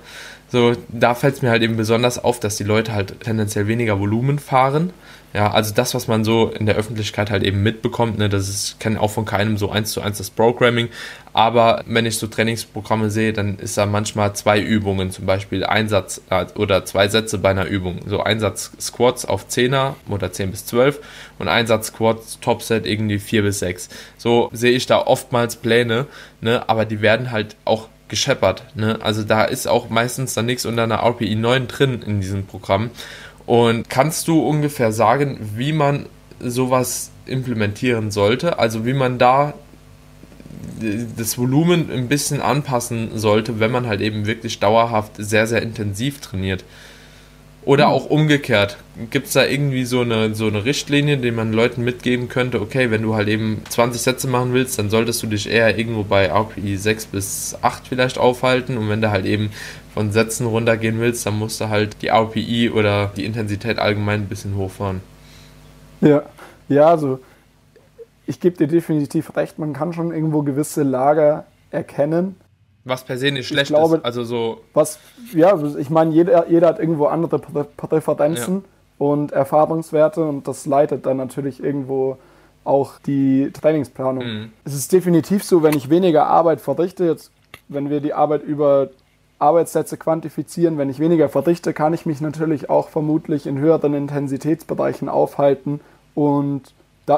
So, da fällt es mir halt eben besonders auf, dass die Leute halt tendenziell weniger Volumen fahren. Ja, also das, was man so in der Öffentlichkeit halt eben mitbekommt, ne, das ist, kenne auch von keinem so eins zu eins das Programming. Aber wenn ich so Trainingsprogramme sehe, dann ist da manchmal zwei Übungen, zum Beispiel Einsatz äh, oder zwei Sätze bei einer Übung. So Einsatz Squats auf 10er oder 10 bis 12 und Einsatz Squats Topset irgendwie 4 bis 6. So sehe ich da oftmals Pläne, ne, aber die werden halt auch gescheppert. Ne? Also da ist auch meistens dann nichts unter einer RPI 9 drin in diesem Programm. Und kannst du ungefähr sagen, wie man sowas implementieren sollte? Also wie man da das Volumen ein bisschen anpassen sollte, wenn man halt eben wirklich dauerhaft sehr, sehr intensiv trainiert. Oder auch umgekehrt. Gibt es da irgendwie so eine, so eine Richtlinie, die man Leuten mitgeben könnte, okay, wenn du halt eben 20 Sätze machen willst, dann solltest du dich eher irgendwo bei RPI 6 bis 8 vielleicht aufhalten und wenn du halt eben von Sätzen runtergehen willst, dann musst du halt die RPI oder die Intensität allgemein ein bisschen hochfahren. Ja, ja, also ich gebe dir definitiv recht, man kann schon irgendwo gewisse Lager erkennen, was per se nicht schlecht glaube, ist. Also so. Was, ja, ich meine, jeder, jeder hat irgendwo andere Präferenzen ja. und Erfahrungswerte und das leitet dann natürlich irgendwo auch die Trainingsplanung. Mhm. Es ist definitiv so, wenn ich weniger Arbeit verrichte, jetzt, wenn wir die Arbeit über Arbeitssätze quantifizieren, wenn ich weniger verrichte, kann ich mich natürlich auch vermutlich in höheren Intensitätsbereichen aufhalten und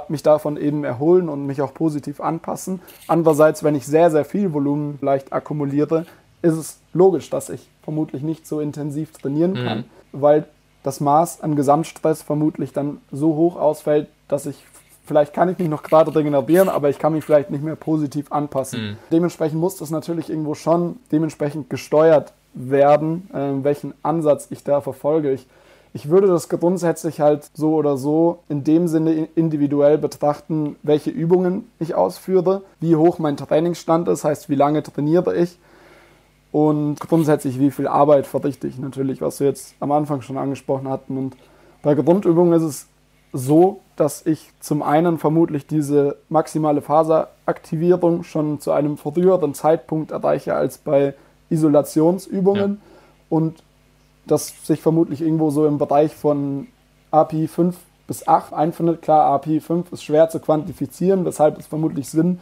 mich davon eben erholen und mich auch positiv anpassen. Andererseits, wenn ich sehr, sehr viel Volumen leicht akkumuliere, ist es logisch, dass ich vermutlich nicht so intensiv trainieren mhm. kann, mhm. weil das Maß an Gesamtstress vermutlich dann so hoch ausfällt, dass ich vielleicht kann ich mich noch gerade regenerieren, aber ich kann mich vielleicht nicht mehr positiv anpassen. Mhm. Dementsprechend muss das natürlich irgendwo schon dementsprechend gesteuert werden, äh, welchen Ansatz ich da verfolge. Ich ich würde das grundsätzlich halt so oder so in dem Sinne individuell betrachten, welche Übungen ich ausführe, wie hoch mein Trainingsstand ist, heißt wie lange trainiere ich und grundsätzlich wie viel Arbeit verrichte ich natürlich, was wir jetzt am Anfang schon angesprochen hatten. Und bei Grundübungen ist es so, dass ich zum einen vermutlich diese maximale Faseraktivierung schon zu einem früheren Zeitpunkt erreiche als bei Isolationsübungen ja. und das sich vermutlich irgendwo so im Bereich von API 5 bis 8 einfindet. Klar, API 5 ist schwer zu quantifizieren, weshalb es vermutlich Sinn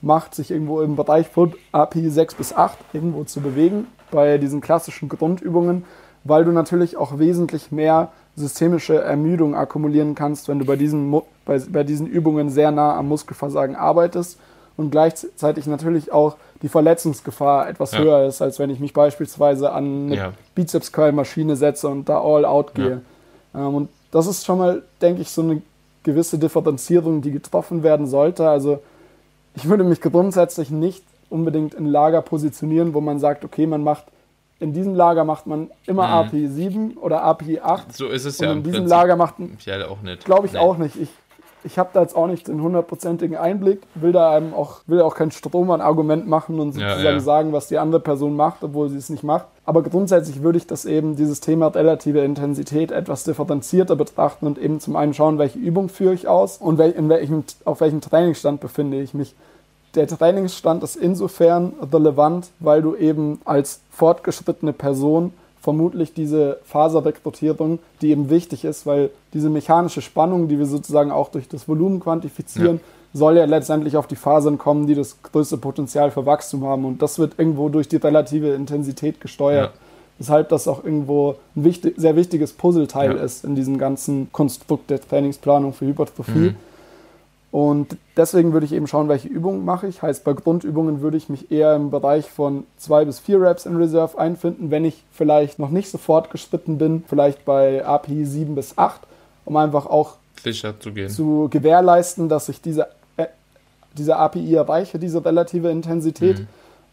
macht, sich irgendwo im Bereich von API 6 bis 8 irgendwo zu bewegen bei diesen klassischen Grundübungen, weil du natürlich auch wesentlich mehr systemische Ermüdung akkumulieren kannst, wenn du bei diesen, bei, bei diesen Übungen sehr nah am Muskelversagen arbeitest und gleichzeitig natürlich auch die Verletzungsgefahr etwas ja. höher ist, als wenn ich mich beispielsweise an eine ja. Bizeps-Curl-Maschine setze und da all out gehe. Ja. Ähm, und das ist schon mal, denke ich, so eine gewisse Differenzierung, die getroffen werden sollte. Also ich würde mich grundsätzlich nicht unbedingt in Lager positionieren, wo man sagt, okay, man macht in diesem Lager macht man immer mhm. API 7 oder API 8. So ist es und ja. In diesem Prinzip Lager macht man. Glaube ich nee. auch nicht. Ich ich habe da jetzt auch nicht den hundertprozentigen Einblick, will da einem auch, will auch kein Strom an Argument machen und sozusagen ja, ja. sagen, was die andere Person macht, obwohl sie es nicht macht. Aber grundsätzlich würde ich das eben, dieses Thema relative Intensität etwas differenzierter betrachten und eben zum einen schauen, welche Übung führe ich aus und in welchem, auf welchem Trainingsstand befinde ich mich. Der Trainingsstand ist insofern relevant, weil du eben als fortgeschrittene Person vermutlich diese Faserrekrutierung, die eben wichtig ist, weil diese mechanische Spannung, die wir sozusagen auch durch das Volumen quantifizieren, ja. soll ja letztendlich auf die Fasern kommen, die das größte Potenzial für Wachstum haben. Und das wird irgendwo durch die relative Intensität gesteuert. Ja. Weshalb das auch irgendwo ein wichtig, sehr wichtiges Puzzleteil ja. ist in diesem ganzen Konstrukt der Trainingsplanung für Hypertrophie. Mhm. Und deswegen würde ich eben schauen, welche Übungen mache ich. Heißt, bei Grundübungen würde ich mich eher im Bereich von zwei bis vier Reps in Reserve einfinden, wenn ich vielleicht noch nicht so fortgeschritten bin, vielleicht bei API 7 bis 8, um einfach auch sicher zu gehen. Zu gewährleisten, dass ich diese, äh, diese API erreiche, diese relative Intensität. Mhm.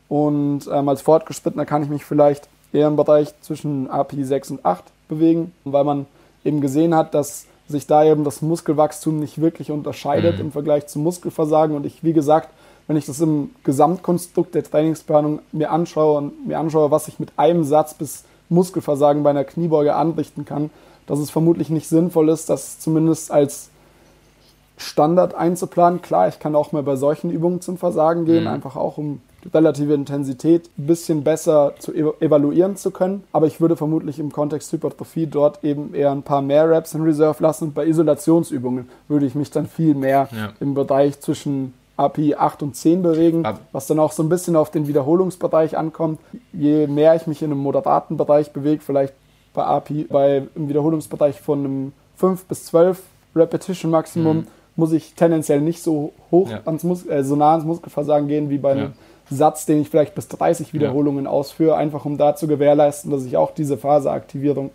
Und ähm, als Fortgeschrittener kann ich mich vielleicht eher im Bereich zwischen API 6 und 8 bewegen, weil man eben gesehen hat, dass sich da eben das Muskelwachstum nicht wirklich unterscheidet mhm. im Vergleich zum Muskelversagen. Und ich, wie gesagt, wenn ich das im Gesamtkonstrukt der Trainingsplanung mir anschaue und mir anschaue, was ich mit einem Satz bis Muskelversagen bei einer Kniebeuge anrichten kann, dass es vermutlich nicht sinnvoll ist, das zumindest als Standard einzuplanen. Klar, ich kann auch mal bei solchen Übungen zum Versagen gehen, mhm. einfach auch um relative Intensität ein bisschen besser zu evaluieren zu können. Aber ich würde vermutlich im Kontext Hypertrophie dort eben eher ein paar mehr Reps in Reserve lassen. Und bei Isolationsübungen würde ich mich dann viel mehr ja. im Bereich zwischen API 8 und 10 bewegen, was dann auch so ein bisschen auf den Wiederholungsbereich ankommt. Je mehr ich mich in einem moderaten Bereich bewege, vielleicht bei API, bei im Wiederholungsbereich von einem 5 bis 12 Repetition Maximum, mhm. muss ich tendenziell nicht so hoch ja. ans Mus äh, so nah ans Muskelversagen gehen wie bei einem Satz, den ich vielleicht bis 30 Wiederholungen ja. ausführe, einfach um da zu gewährleisten, dass ich auch diese Phaseaktivierung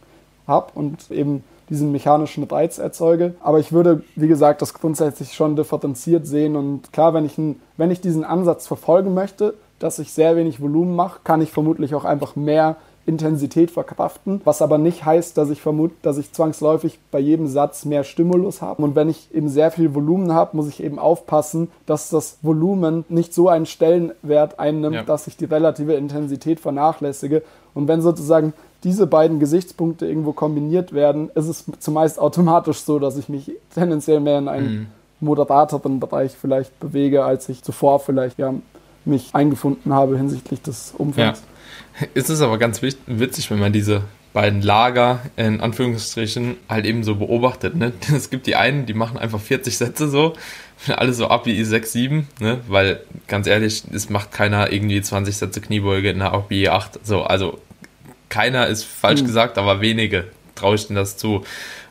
habe und eben diesen mechanischen Reiz erzeuge. Aber ich würde, wie gesagt, das grundsätzlich schon differenziert sehen. Und klar, wenn ich, ein, wenn ich diesen Ansatz verfolgen möchte, dass ich sehr wenig Volumen mache, kann ich vermutlich auch einfach mehr Intensität verkraften, was aber nicht heißt, dass ich vermute, dass ich zwangsläufig bei jedem Satz mehr Stimulus habe. Und wenn ich eben sehr viel Volumen habe, muss ich eben aufpassen, dass das Volumen nicht so einen Stellenwert einnimmt, ja. dass ich die relative Intensität vernachlässige. Und wenn sozusagen diese beiden Gesichtspunkte irgendwo kombiniert werden, ist es zumeist automatisch so, dass ich mich tendenziell mehr in einen mhm. moderateren Bereich vielleicht bewege, als ich zuvor vielleicht ja, mich eingefunden habe hinsichtlich des Umfangs. Ja. Ist es aber ganz witzig, wenn man diese beiden Lager in Anführungsstrichen halt eben so beobachtet. Ne? *laughs* Es gibt die einen, die machen einfach 40 Sätze so, alle so ab wie I6, 7, ne? weil ganz ehrlich, es macht keiner irgendwie 20 Sätze Kniebeuge in der API 8. So, also keiner ist falsch mhm. gesagt, aber wenige traue ich denen das zu.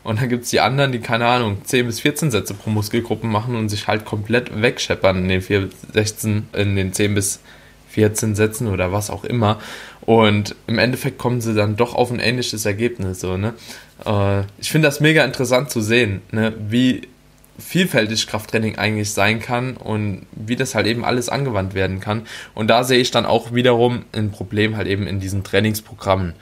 Und dann gibt es die anderen, die, keine Ahnung, 10 bis 14 Sätze pro Muskelgruppen machen und sich halt komplett wegscheppern in den 4, 16, in den 10 bis 14 Sätzen oder was auch immer. Und im Endeffekt kommen sie dann doch auf ein ähnliches Ergebnis. So, ne? Äh, ich finde das mega interessant zu sehen, ne? wie vielfältig Krafttraining eigentlich sein kann und wie das halt eben alles angewandt werden kann. Und da sehe ich dann auch wiederum ein Problem halt eben in diesen Trainingsprogrammen,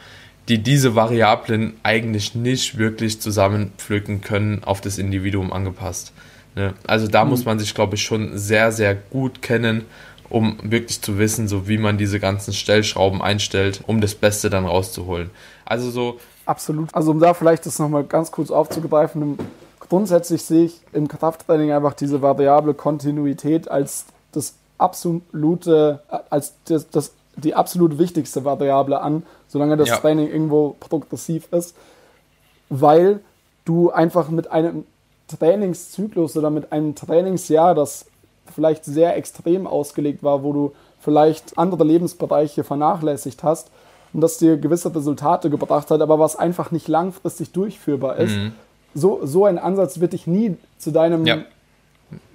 die diese Variablen eigentlich nicht wirklich zusammenpflücken können, auf das Individuum angepasst. Ne? Also da mhm. muss man sich, glaube ich, schon sehr, sehr gut kennen um wirklich zu wissen, so wie man diese ganzen Stellschrauben einstellt, um das Beste dann rauszuholen. Also so. Absolut. Also um da vielleicht das nochmal ganz kurz aufzugreifen, grundsätzlich sehe ich im Krafttraining einfach diese variable Kontinuität als das absolute, als das, das die absolut wichtigste Variable an, solange das ja. Training irgendwo progressiv ist, weil du einfach mit einem Trainingszyklus oder mit einem Trainingsjahr, das vielleicht sehr extrem ausgelegt war, wo du vielleicht andere Lebensbereiche vernachlässigt hast und das dir gewisse Resultate gebracht hat, aber was einfach nicht langfristig durchführbar ist. Mhm. So, so ein Ansatz wird dich nie zu deinem ja.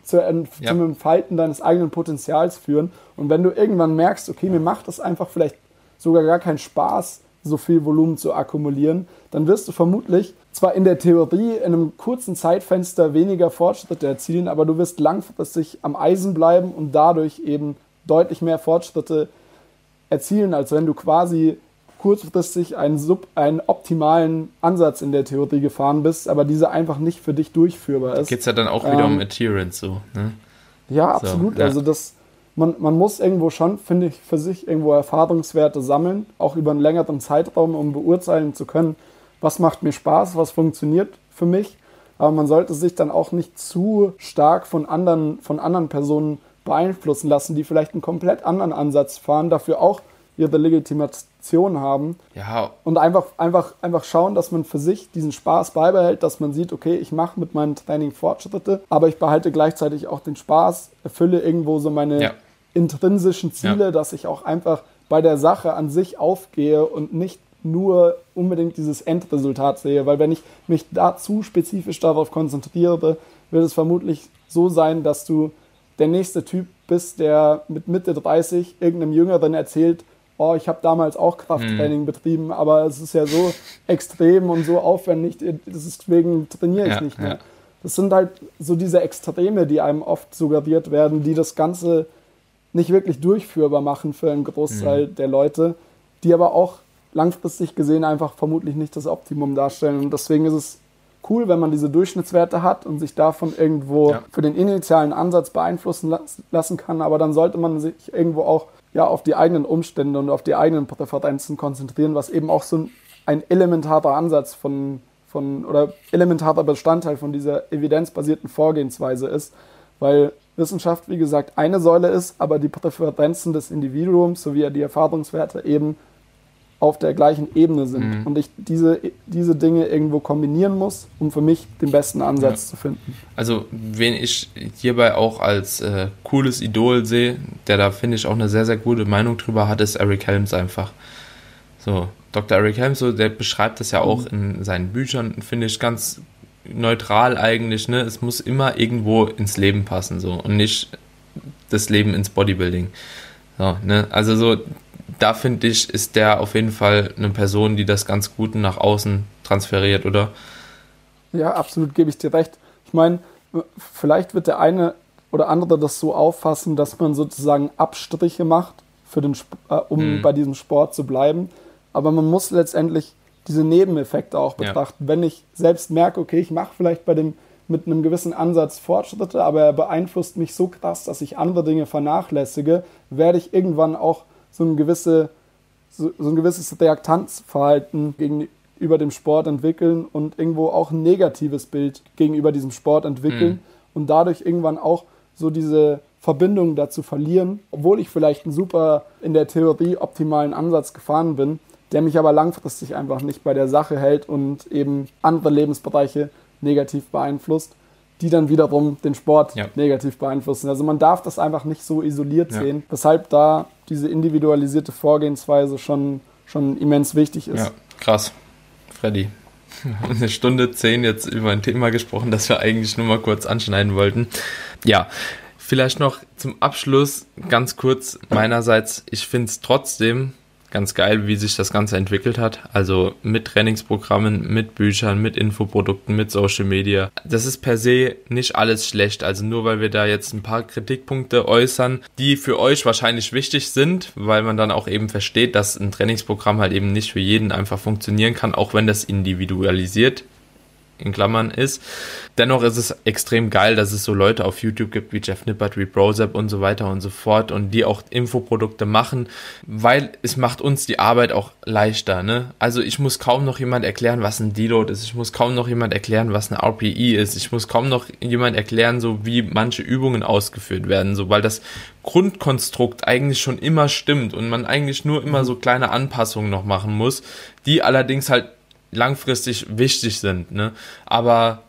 zu, äh, ja. zum Entfalten deines eigenen Potenzials führen. Und wenn du irgendwann merkst, okay, mir macht das einfach vielleicht sogar gar keinen Spaß, so viel Volumen zu akkumulieren, dann wirst du vermutlich zwar in der Theorie in einem kurzen Zeitfenster weniger Fortschritte erzielen, aber du wirst langfristig am Eisen bleiben und dadurch eben deutlich mehr Fortschritte erzielen, als wenn du quasi kurzfristig einen, sub, einen optimalen Ansatz in der Theorie gefahren bist, aber dieser einfach nicht für dich durchführbar ist. Geht es ja dann auch wieder ähm, um Adherence so, ne? Ja, absolut. So, ja. Also das, man, man muss irgendwo schon, finde ich, für sich irgendwo Erfahrungswerte sammeln, auch über einen längeren Zeitraum, um beurteilen zu können, was macht mir Spaß, was funktioniert für mich. Aber man sollte sich dann auch nicht zu stark von anderen, von anderen Personen beeinflussen lassen, die vielleicht einen komplett anderen Ansatz fahren, dafür auch ihre Legitimation haben. Ja. Und einfach, einfach, einfach schauen, dass man für sich diesen Spaß beibehält, dass man sieht, okay, ich mache mit meinem Training Fortschritte, aber ich behalte gleichzeitig auch den Spaß, erfülle irgendwo so meine ja. intrinsischen Ziele, ja. dass ich auch einfach bei der Sache an sich aufgehe und nicht nur unbedingt dieses Endresultat sehe, weil wenn ich mich da zu spezifisch darauf konzentriere, wird es vermutlich so sein, dass du der nächste Typ bist, der mit Mitte 30 irgendeinem Jüngeren erzählt, oh, ich habe damals auch Krafttraining mhm. betrieben, aber es ist ja so extrem und so aufwendig, deswegen trainiere ich ja, nicht mehr. Ja. Das sind halt so diese Extreme, die einem oft suggeriert werden, die das Ganze nicht wirklich durchführbar machen für einen Großteil mhm. der Leute, die aber auch langfristig gesehen einfach vermutlich nicht das Optimum darstellen. Und deswegen ist es cool, wenn man diese Durchschnittswerte hat und sich davon irgendwo ja. für den initialen Ansatz beeinflussen lassen kann. Aber dann sollte man sich irgendwo auch ja, auf die eigenen Umstände und auf die eigenen Präferenzen konzentrieren, was eben auch so ein elementarer Ansatz von, von oder elementarer Bestandteil von dieser evidenzbasierten Vorgehensweise ist, weil Wissenschaft, wie gesagt, eine Säule ist, aber die Präferenzen des Individuums sowie die Erfahrungswerte eben auf der gleichen Ebene sind mhm. und ich diese, diese Dinge irgendwo kombinieren muss, um für mich den besten Ansatz ja. zu finden. Also, wen ich hierbei auch als äh, cooles Idol sehe, der da, finde ich, auch eine sehr, sehr gute Meinung drüber hat, ist Eric Helms einfach. So, Dr. Eric Helms, so, der beschreibt das ja auch mhm. in seinen Büchern, finde ich, ganz neutral eigentlich, ne? Es muss immer irgendwo ins Leben passen, so, und nicht das Leben ins Bodybuilding. So, ne? Also so, da finde ich, ist der auf jeden Fall eine Person, die das ganz gut nach außen transferiert, oder? Ja, absolut, gebe ich dir recht. Ich meine, vielleicht wird der eine oder andere das so auffassen, dass man sozusagen Abstriche macht, für den, äh, um mhm. bei diesem Sport zu bleiben. Aber man muss letztendlich diese Nebeneffekte auch betrachten. Ja. Wenn ich selbst merke, okay, ich mache vielleicht bei dem mit einem gewissen Ansatz Fortschritte, aber er beeinflusst mich so krass, dass ich andere Dinge vernachlässige, werde ich irgendwann auch so ein, gewisse, so, so ein gewisses Reaktanzverhalten gegenüber dem Sport entwickeln und irgendwo auch ein negatives Bild gegenüber diesem Sport entwickeln mhm. und dadurch irgendwann auch so diese Verbindung dazu verlieren, obwohl ich vielleicht einen super in der Theorie optimalen Ansatz gefahren bin, der mich aber langfristig einfach nicht bei der Sache hält und eben andere Lebensbereiche negativ beeinflusst die dann wiederum den Sport ja. negativ beeinflussen. Also man darf das einfach nicht so isoliert ja. sehen, weshalb da diese individualisierte Vorgehensweise schon, schon immens wichtig ist. Ja, krass. Freddy, eine Stunde zehn jetzt über ein Thema gesprochen, das wir eigentlich nur mal kurz anschneiden wollten. Ja, vielleicht noch zum Abschluss ganz kurz meinerseits. Ich finde es trotzdem ganz geil, wie sich das Ganze entwickelt hat. Also mit Trainingsprogrammen, mit Büchern, mit Infoprodukten, mit Social Media. Das ist per se nicht alles schlecht. Also nur weil wir da jetzt ein paar Kritikpunkte äußern, die für euch wahrscheinlich wichtig sind, weil man dann auch eben versteht, dass ein Trainingsprogramm halt eben nicht für jeden einfach funktionieren kann, auch wenn das individualisiert in Klammern ist. Dennoch ist es extrem geil, dass es so Leute auf YouTube gibt wie Jeff Nippert, wie Brozap und so weiter und so fort und die auch Infoprodukte machen, weil es macht uns die Arbeit auch leichter. Ne? Also ich muss kaum noch jemand erklären, was ein Deload ist. Ich muss kaum noch jemand erklären, was eine RPE ist. Ich muss kaum noch jemand erklären, so wie manche Übungen ausgeführt werden, so weil das Grundkonstrukt eigentlich schon immer stimmt und man eigentlich nur immer so kleine Anpassungen noch machen muss, die allerdings halt langfristig wichtig sind. Ne? Aber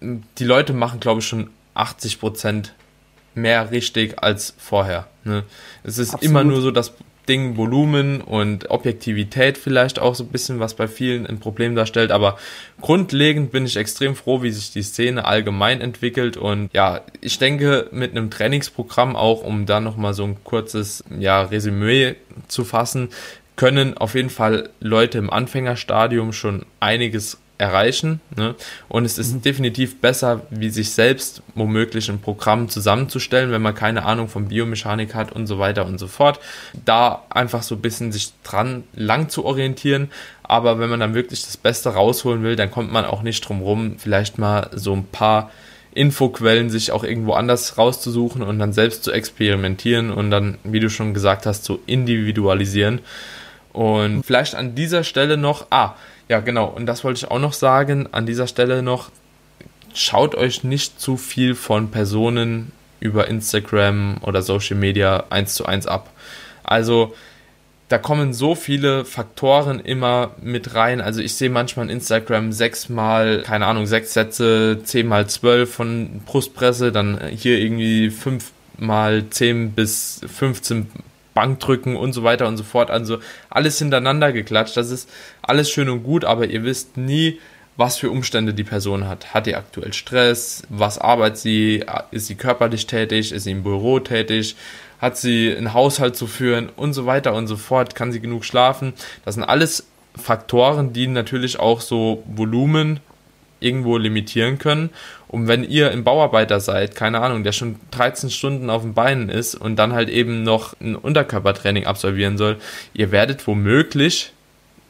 die Leute machen, glaube ich, schon 80 Prozent mehr richtig als vorher. Ne? Es ist Absolut. immer nur so das Ding Volumen und Objektivität vielleicht auch so ein bisschen, was bei vielen ein Problem darstellt. Aber grundlegend bin ich extrem froh, wie sich die Szene allgemein entwickelt. Und ja, ich denke, mit einem Trainingsprogramm auch, um da nochmal so ein kurzes ja, Resümee zu fassen, können auf jeden Fall Leute im Anfängerstadium schon einiges erreichen. Ne? Und es ist mhm. definitiv besser, wie sich selbst womöglich ein Programm zusammenzustellen, wenn man keine Ahnung von Biomechanik hat und so weiter und so fort. Da einfach so ein bisschen sich dran lang zu orientieren. Aber wenn man dann wirklich das Beste rausholen will, dann kommt man auch nicht drum rum, vielleicht mal so ein paar Infoquellen sich auch irgendwo anders rauszusuchen und dann selbst zu experimentieren und dann, wie du schon gesagt hast, zu individualisieren. Und vielleicht an dieser Stelle noch, ah, ja genau, und das wollte ich auch noch sagen, an dieser Stelle noch, schaut euch nicht zu viel von Personen über Instagram oder Social Media eins zu eins ab. Also da kommen so viele Faktoren immer mit rein. Also ich sehe manchmal in Instagram sechsmal, keine Ahnung, sechs Sätze, zehnmal zwölf von Brustpresse, dann hier irgendwie fünfmal zehn bis 15 Bankdrücken und so weiter und so fort. Also alles hintereinander geklatscht. Das ist alles schön und gut, aber ihr wisst nie, was für Umstände die Person hat. Hat die aktuell Stress? Was arbeitet sie? Ist sie körperlich tätig? Ist sie im Büro tätig? Hat sie einen Haushalt zu führen? Und so weiter und so fort. Kann sie genug schlafen? Das sind alles Faktoren, die natürlich auch so Volumen irgendwo limitieren können. Und wenn ihr ein Bauarbeiter seid, keine Ahnung, der schon 13 Stunden auf den Beinen ist und dann halt eben noch ein Unterkörpertraining absolvieren soll, ihr werdet womöglich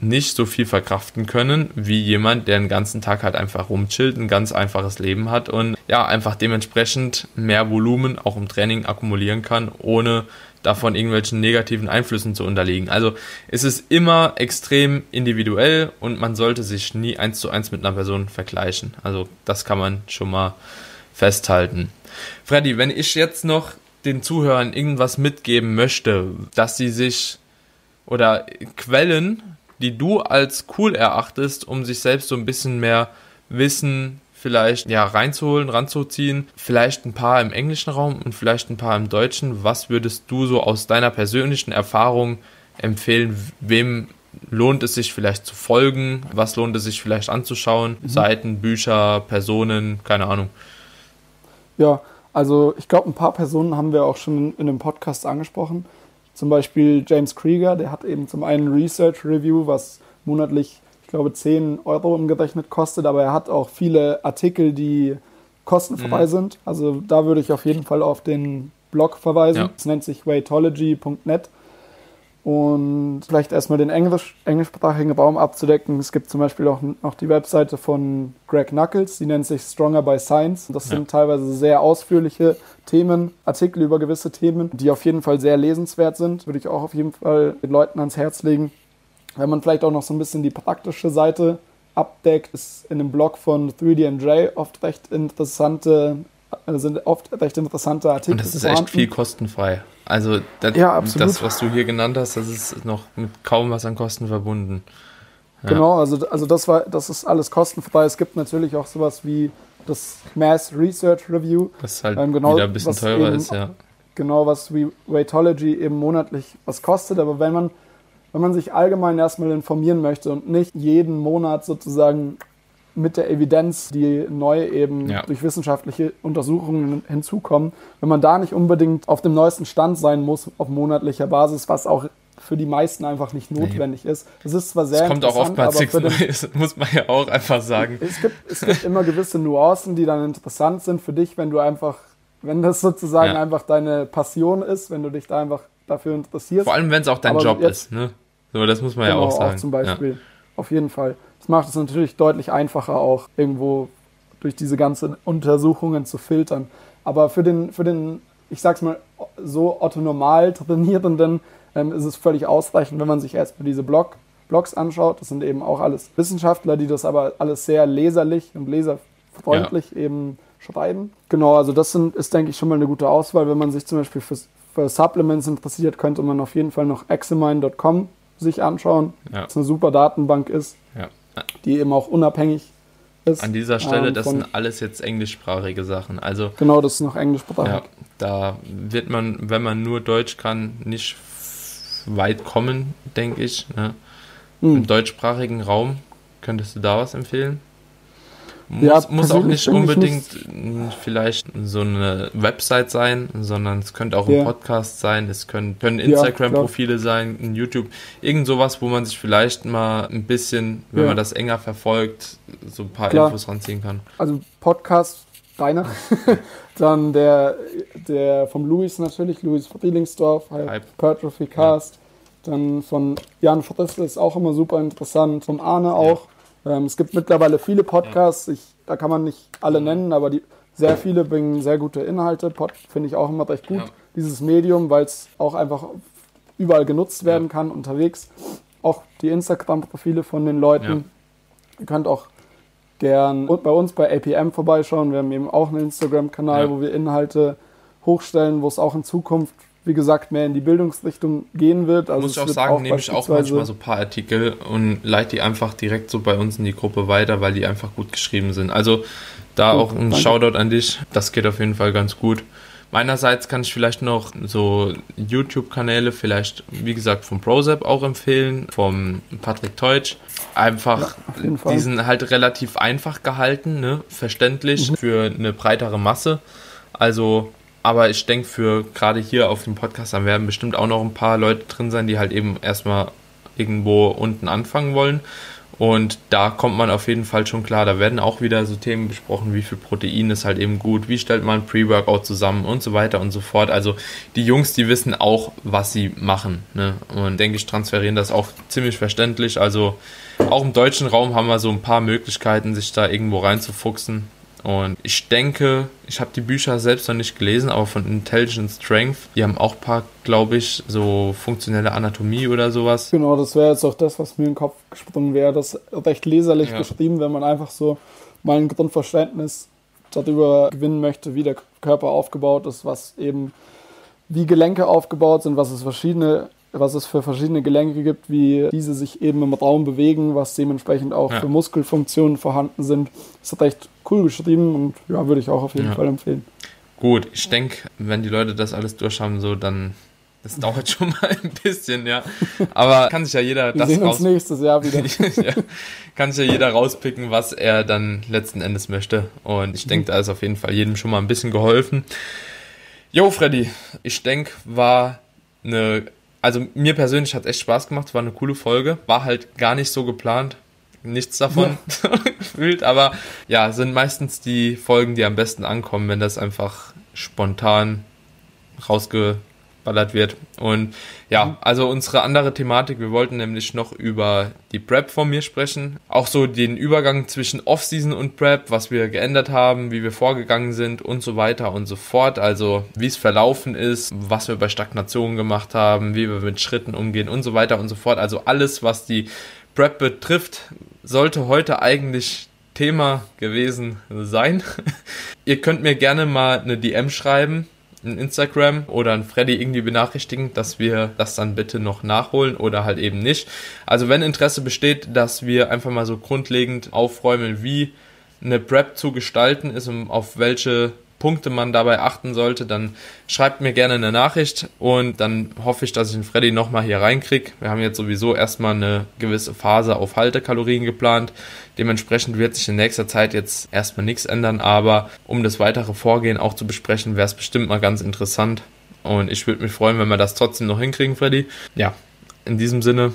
nicht so viel verkraften können wie jemand, der den ganzen Tag halt einfach rumchillt, ein ganz einfaches Leben hat und ja, einfach dementsprechend mehr Volumen auch im Training akkumulieren kann, ohne davon irgendwelchen negativen Einflüssen zu unterliegen. Also es ist immer extrem individuell und man sollte sich nie eins zu eins mit einer Person vergleichen. Also das kann man schon mal festhalten. Freddy, wenn ich jetzt noch den Zuhörern irgendwas mitgeben möchte, dass sie sich oder Quellen die du als cool erachtest, um sich selbst so ein bisschen mehr Wissen vielleicht ja reinzuholen, ranzuziehen. Vielleicht ein paar im englischen Raum und vielleicht ein paar im deutschen. Was würdest du so aus deiner persönlichen Erfahrung empfehlen? Wem lohnt es sich vielleicht zu folgen? Was lohnt es sich vielleicht anzuschauen? Mhm. Seiten, Bücher, Personen, keine Ahnung. Ja, also ich glaube, ein paar Personen haben wir auch schon in dem Podcast angesprochen. Zum Beispiel James Krieger, der hat eben zum einen Research Review, was monatlich, ich glaube, 10 Euro umgerechnet kostet, aber er hat auch viele Artikel, die kostenfrei mhm. sind. Also da würde ich auf jeden Fall auf den Blog verweisen. Es ja. nennt sich weightology.net. Und vielleicht erstmal den Englisch, englischsprachigen Raum abzudecken. Es gibt zum Beispiel auch noch die Webseite von Greg Knuckles, die nennt sich Stronger by Science. Das ja. sind teilweise sehr ausführliche Themen, Artikel über gewisse Themen, die auf jeden Fall sehr lesenswert sind. Würde ich auch auf jeden Fall den Leuten ans Herz legen. Wenn man vielleicht auch noch so ein bisschen die praktische Seite abdeckt, ist in dem Blog von 3DMJ oft recht interessante äh, sind oft recht interessante Artikel. Und das ist vorhanden. echt viel kostenfrei. Also das, ja, das, was du hier genannt hast, das ist noch mit kaum was an Kosten verbunden. Ja. Genau, also, also das war, das ist alles kostenfrei. Es gibt natürlich auch sowas wie das Mass Research Review. Das halt ähm, genau, wieder ein bisschen teurer eben, ist, ja. Genau, was wie Weightology eben monatlich was kostet. Aber wenn man, wenn man sich allgemein erstmal informieren möchte und nicht jeden Monat sozusagen mit der Evidenz, die neu eben ja. durch wissenschaftliche Untersuchungen hinzukommen, wenn man da nicht unbedingt auf dem neuesten Stand sein muss auf monatlicher Basis, was auch für die meisten einfach nicht notwendig nee. ist. Es ist zwar sehr es kommt auch oftmals aber den, *laughs* muss man ja auch einfach sagen. Es gibt, es gibt immer gewisse Nuancen, die dann interessant sind für dich, wenn du einfach, wenn das sozusagen ja. einfach deine Passion ist, wenn du dich da einfach dafür interessierst. Vor allem, wenn es auch dein aber Job jetzt, ist, ne? So, das muss man genau, ja auch sagen. Auch zum Beispiel. Ja. Auf jeden Fall. Das macht es natürlich deutlich einfacher, auch irgendwo durch diese ganzen Untersuchungen zu filtern. Aber für den, für den ich sag's mal, so Otto Normal Trainierenden ähm, ist es völlig ausreichend, wenn man sich erstmal diese Blog, Blogs anschaut. Das sind eben auch alles Wissenschaftler, die das aber alles sehr leserlich und leserfreundlich ja. eben schreiben. Genau, also das sind, ist, denke ich, schon mal eine gute Auswahl. Wenn man sich zum Beispiel für, für Supplements interessiert, könnte man auf jeden Fall noch examine.com sich anschauen, ja. was eine super Datenbank ist. Ja die eben auch unabhängig ist. An dieser Stelle, ähm, das sind alles jetzt englischsprachige Sachen. Also genau, das ist noch englischsprachig. Ja, da wird man, wenn man nur Deutsch kann, nicht weit kommen, denke ich. Ne? Hm. Im deutschsprachigen Raum könntest du da was empfehlen? Muss, ja, muss auch nicht unbedingt nicht. vielleicht so eine Website sein, sondern es könnte auch ja. ein Podcast sein, es können, können Instagram-Profile ja, sein, ein YouTube, irgend sowas, wo man sich vielleicht mal ein bisschen, wenn man das enger verfolgt, so ein paar klar. Infos ranziehen kann. Also Podcast, deiner, *laughs* dann der, der vom Luis natürlich, Luis Friedlingsdorf, Hypertrophy Cast, dann von Jan Frisse ist auch immer super interessant, vom Arne auch ähm, es gibt mittlerweile viele Podcasts, ich, da kann man nicht alle nennen, aber die, sehr viele bringen sehr gute Inhalte. Finde ich auch immer recht gut, ja. dieses Medium, weil es auch einfach überall genutzt werden ja. kann, unterwegs. Auch die Instagram-Profile von den Leuten. Ja. Ihr könnt auch gern bei uns bei APM vorbeischauen. Wir haben eben auch einen Instagram-Kanal, wo wir Inhalte hochstellen, wo es auch in Zukunft wie gesagt, mehr in die Bildungsrichtung gehen wird. Also Muss ich auch sagen, auch nehme ich auch manchmal so ein paar Artikel und leite die einfach direkt so bei uns in die Gruppe weiter, weil die einfach gut geschrieben sind. Also da gut, auch ein danke. Shoutout an dich. Das geht auf jeden Fall ganz gut. Meinerseits kann ich vielleicht noch so YouTube-Kanäle, vielleicht, wie gesagt, vom ProZap auch empfehlen, vom Patrick Teutsch. Einfach, ja, die sind halt relativ einfach gehalten, ne? verständlich mhm. für eine breitere Masse. Also, aber ich denke, für gerade hier auf dem Podcast, dann werden bestimmt auch noch ein paar Leute drin sein, die halt eben erstmal irgendwo unten anfangen wollen. Und da kommt man auf jeden Fall schon klar. Da werden auch wieder so Themen besprochen, wie viel Protein ist halt eben gut, wie stellt man Pre-Workout zusammen und so weiter und so fort. Also die Jungs, die wissen auch, was sie machen. Ne? Und denke ich, transferieren das auch ziemlich verständlich. Also auch im deutschen Raum haben wir so ein paar Möglichkeiten, sich da irgendwo reinzufuchsen. Und ich denke, ich habe die Bücher selbst noch nicht gelesen, aber von Intelligent Strength, die haben auch ein paar, glaube ich, so funktionelle Anatomie oder sowas. Genau, das wäre jetzt auch das, was mir in den Kopf gesprungen wäre. Das recht leserlich ja. geschrieben, wenn man einfach so mal ein Grundverständnis darüber gewinnen möchte, wie der Körper aufgebaut ist, was eben wie Gelenke aufgebaut sind, was es verschiedene was es für verschiedene Gelenke gibt, wie diese sich eben im Raum bewegen, was dementsprechend auch ja. für Muskelfunktionen vorhanden sind. Das ist recht cool geschrieben und ja, würde ich auch auf jeden ja. Fall empfehlen. Gut, ich denke, wenn die Leute das alles durchhaben, so dann das dauert *laughs* schon mal ein bisschen, ja. Aber kann sich ja jeder Wir das sehen uns nächstes Jahr wieder. *laughs* ja, kann sich ja jeder rauspicken, was er dann letzten Endes möchte. Und ich denke, da ist auf jeden Fall jedem schon mal ein bisschen geholfen. Jo, Freddy, ich denke, war eine also mir persönlich hat echt Spaß gemacht, war eine coole Folge. War halt gar nicht so geplant. Nichts davon ja. *laughs* gefühlt, aber ja, sind meistens die Folgen, die am besten ankommen, wenn das einfach spontan rausge ballert wird. Und ja, mhm. also unsere andere Thematik, wir wollten nämlich noch über die Prep von mir sprechen. Auch so den Übergang zwischen Off-Season und Prep, was wir geändert haben, wie wir vorgegangen sind und so weiter und so fort. Also wie es verlaufen ist, was wir bei Stagnationen gemacht haben, wie wir mit Schritten umgehen und so weiter und so fort. Also alles, was die Prep betrifft, sollte heute eigentlich Thema gewesen sein. *laughs* Ihr könnt mir gerne mal eine DM schreiben in Instagram oder an Freddy irgendwie benachrichtigen, dass wir das dann bitte noch nachholen oder halt eben nicht. Also wenn Interesse besteht, dass wir einfach mal so grundlegend aufräumen, wie eine Prep zu gestalten ist und auf welche Punkte man dabei achten sollte, dann schreibt mir gerne eine Nachricht und dann hoffe ich, dass ich den Freddy nochmal hier reinkriege. Wir haben jetzt sowieso erstmal eine gewisse Phase auf Haltekalorien geplant. Dementsprechend wird sich in nächster Zeit jetzt erstmal nichts ändern, aber um das weitere Vorgehen auch zu besprechen, wäre es bestimmt mal ganz interessant. Und ich würde mich freuen, wenn wir das trotzdem noch hinkriegen, Freddy. Ja, in diesem Sinne,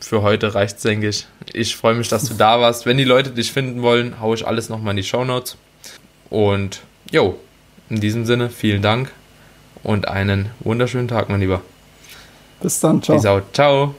für heute reicht's, denke ich. Ich freue mich, dass du da warst. Wenn die Leute dich finden wollen, haue ich alles nochmal in die Show Notes. Und Jo, in diesem Sinne, vielen Dank und einen wunderschönen Tag, mein Lieber. Bis dann, ciao. Peace out. Ciao.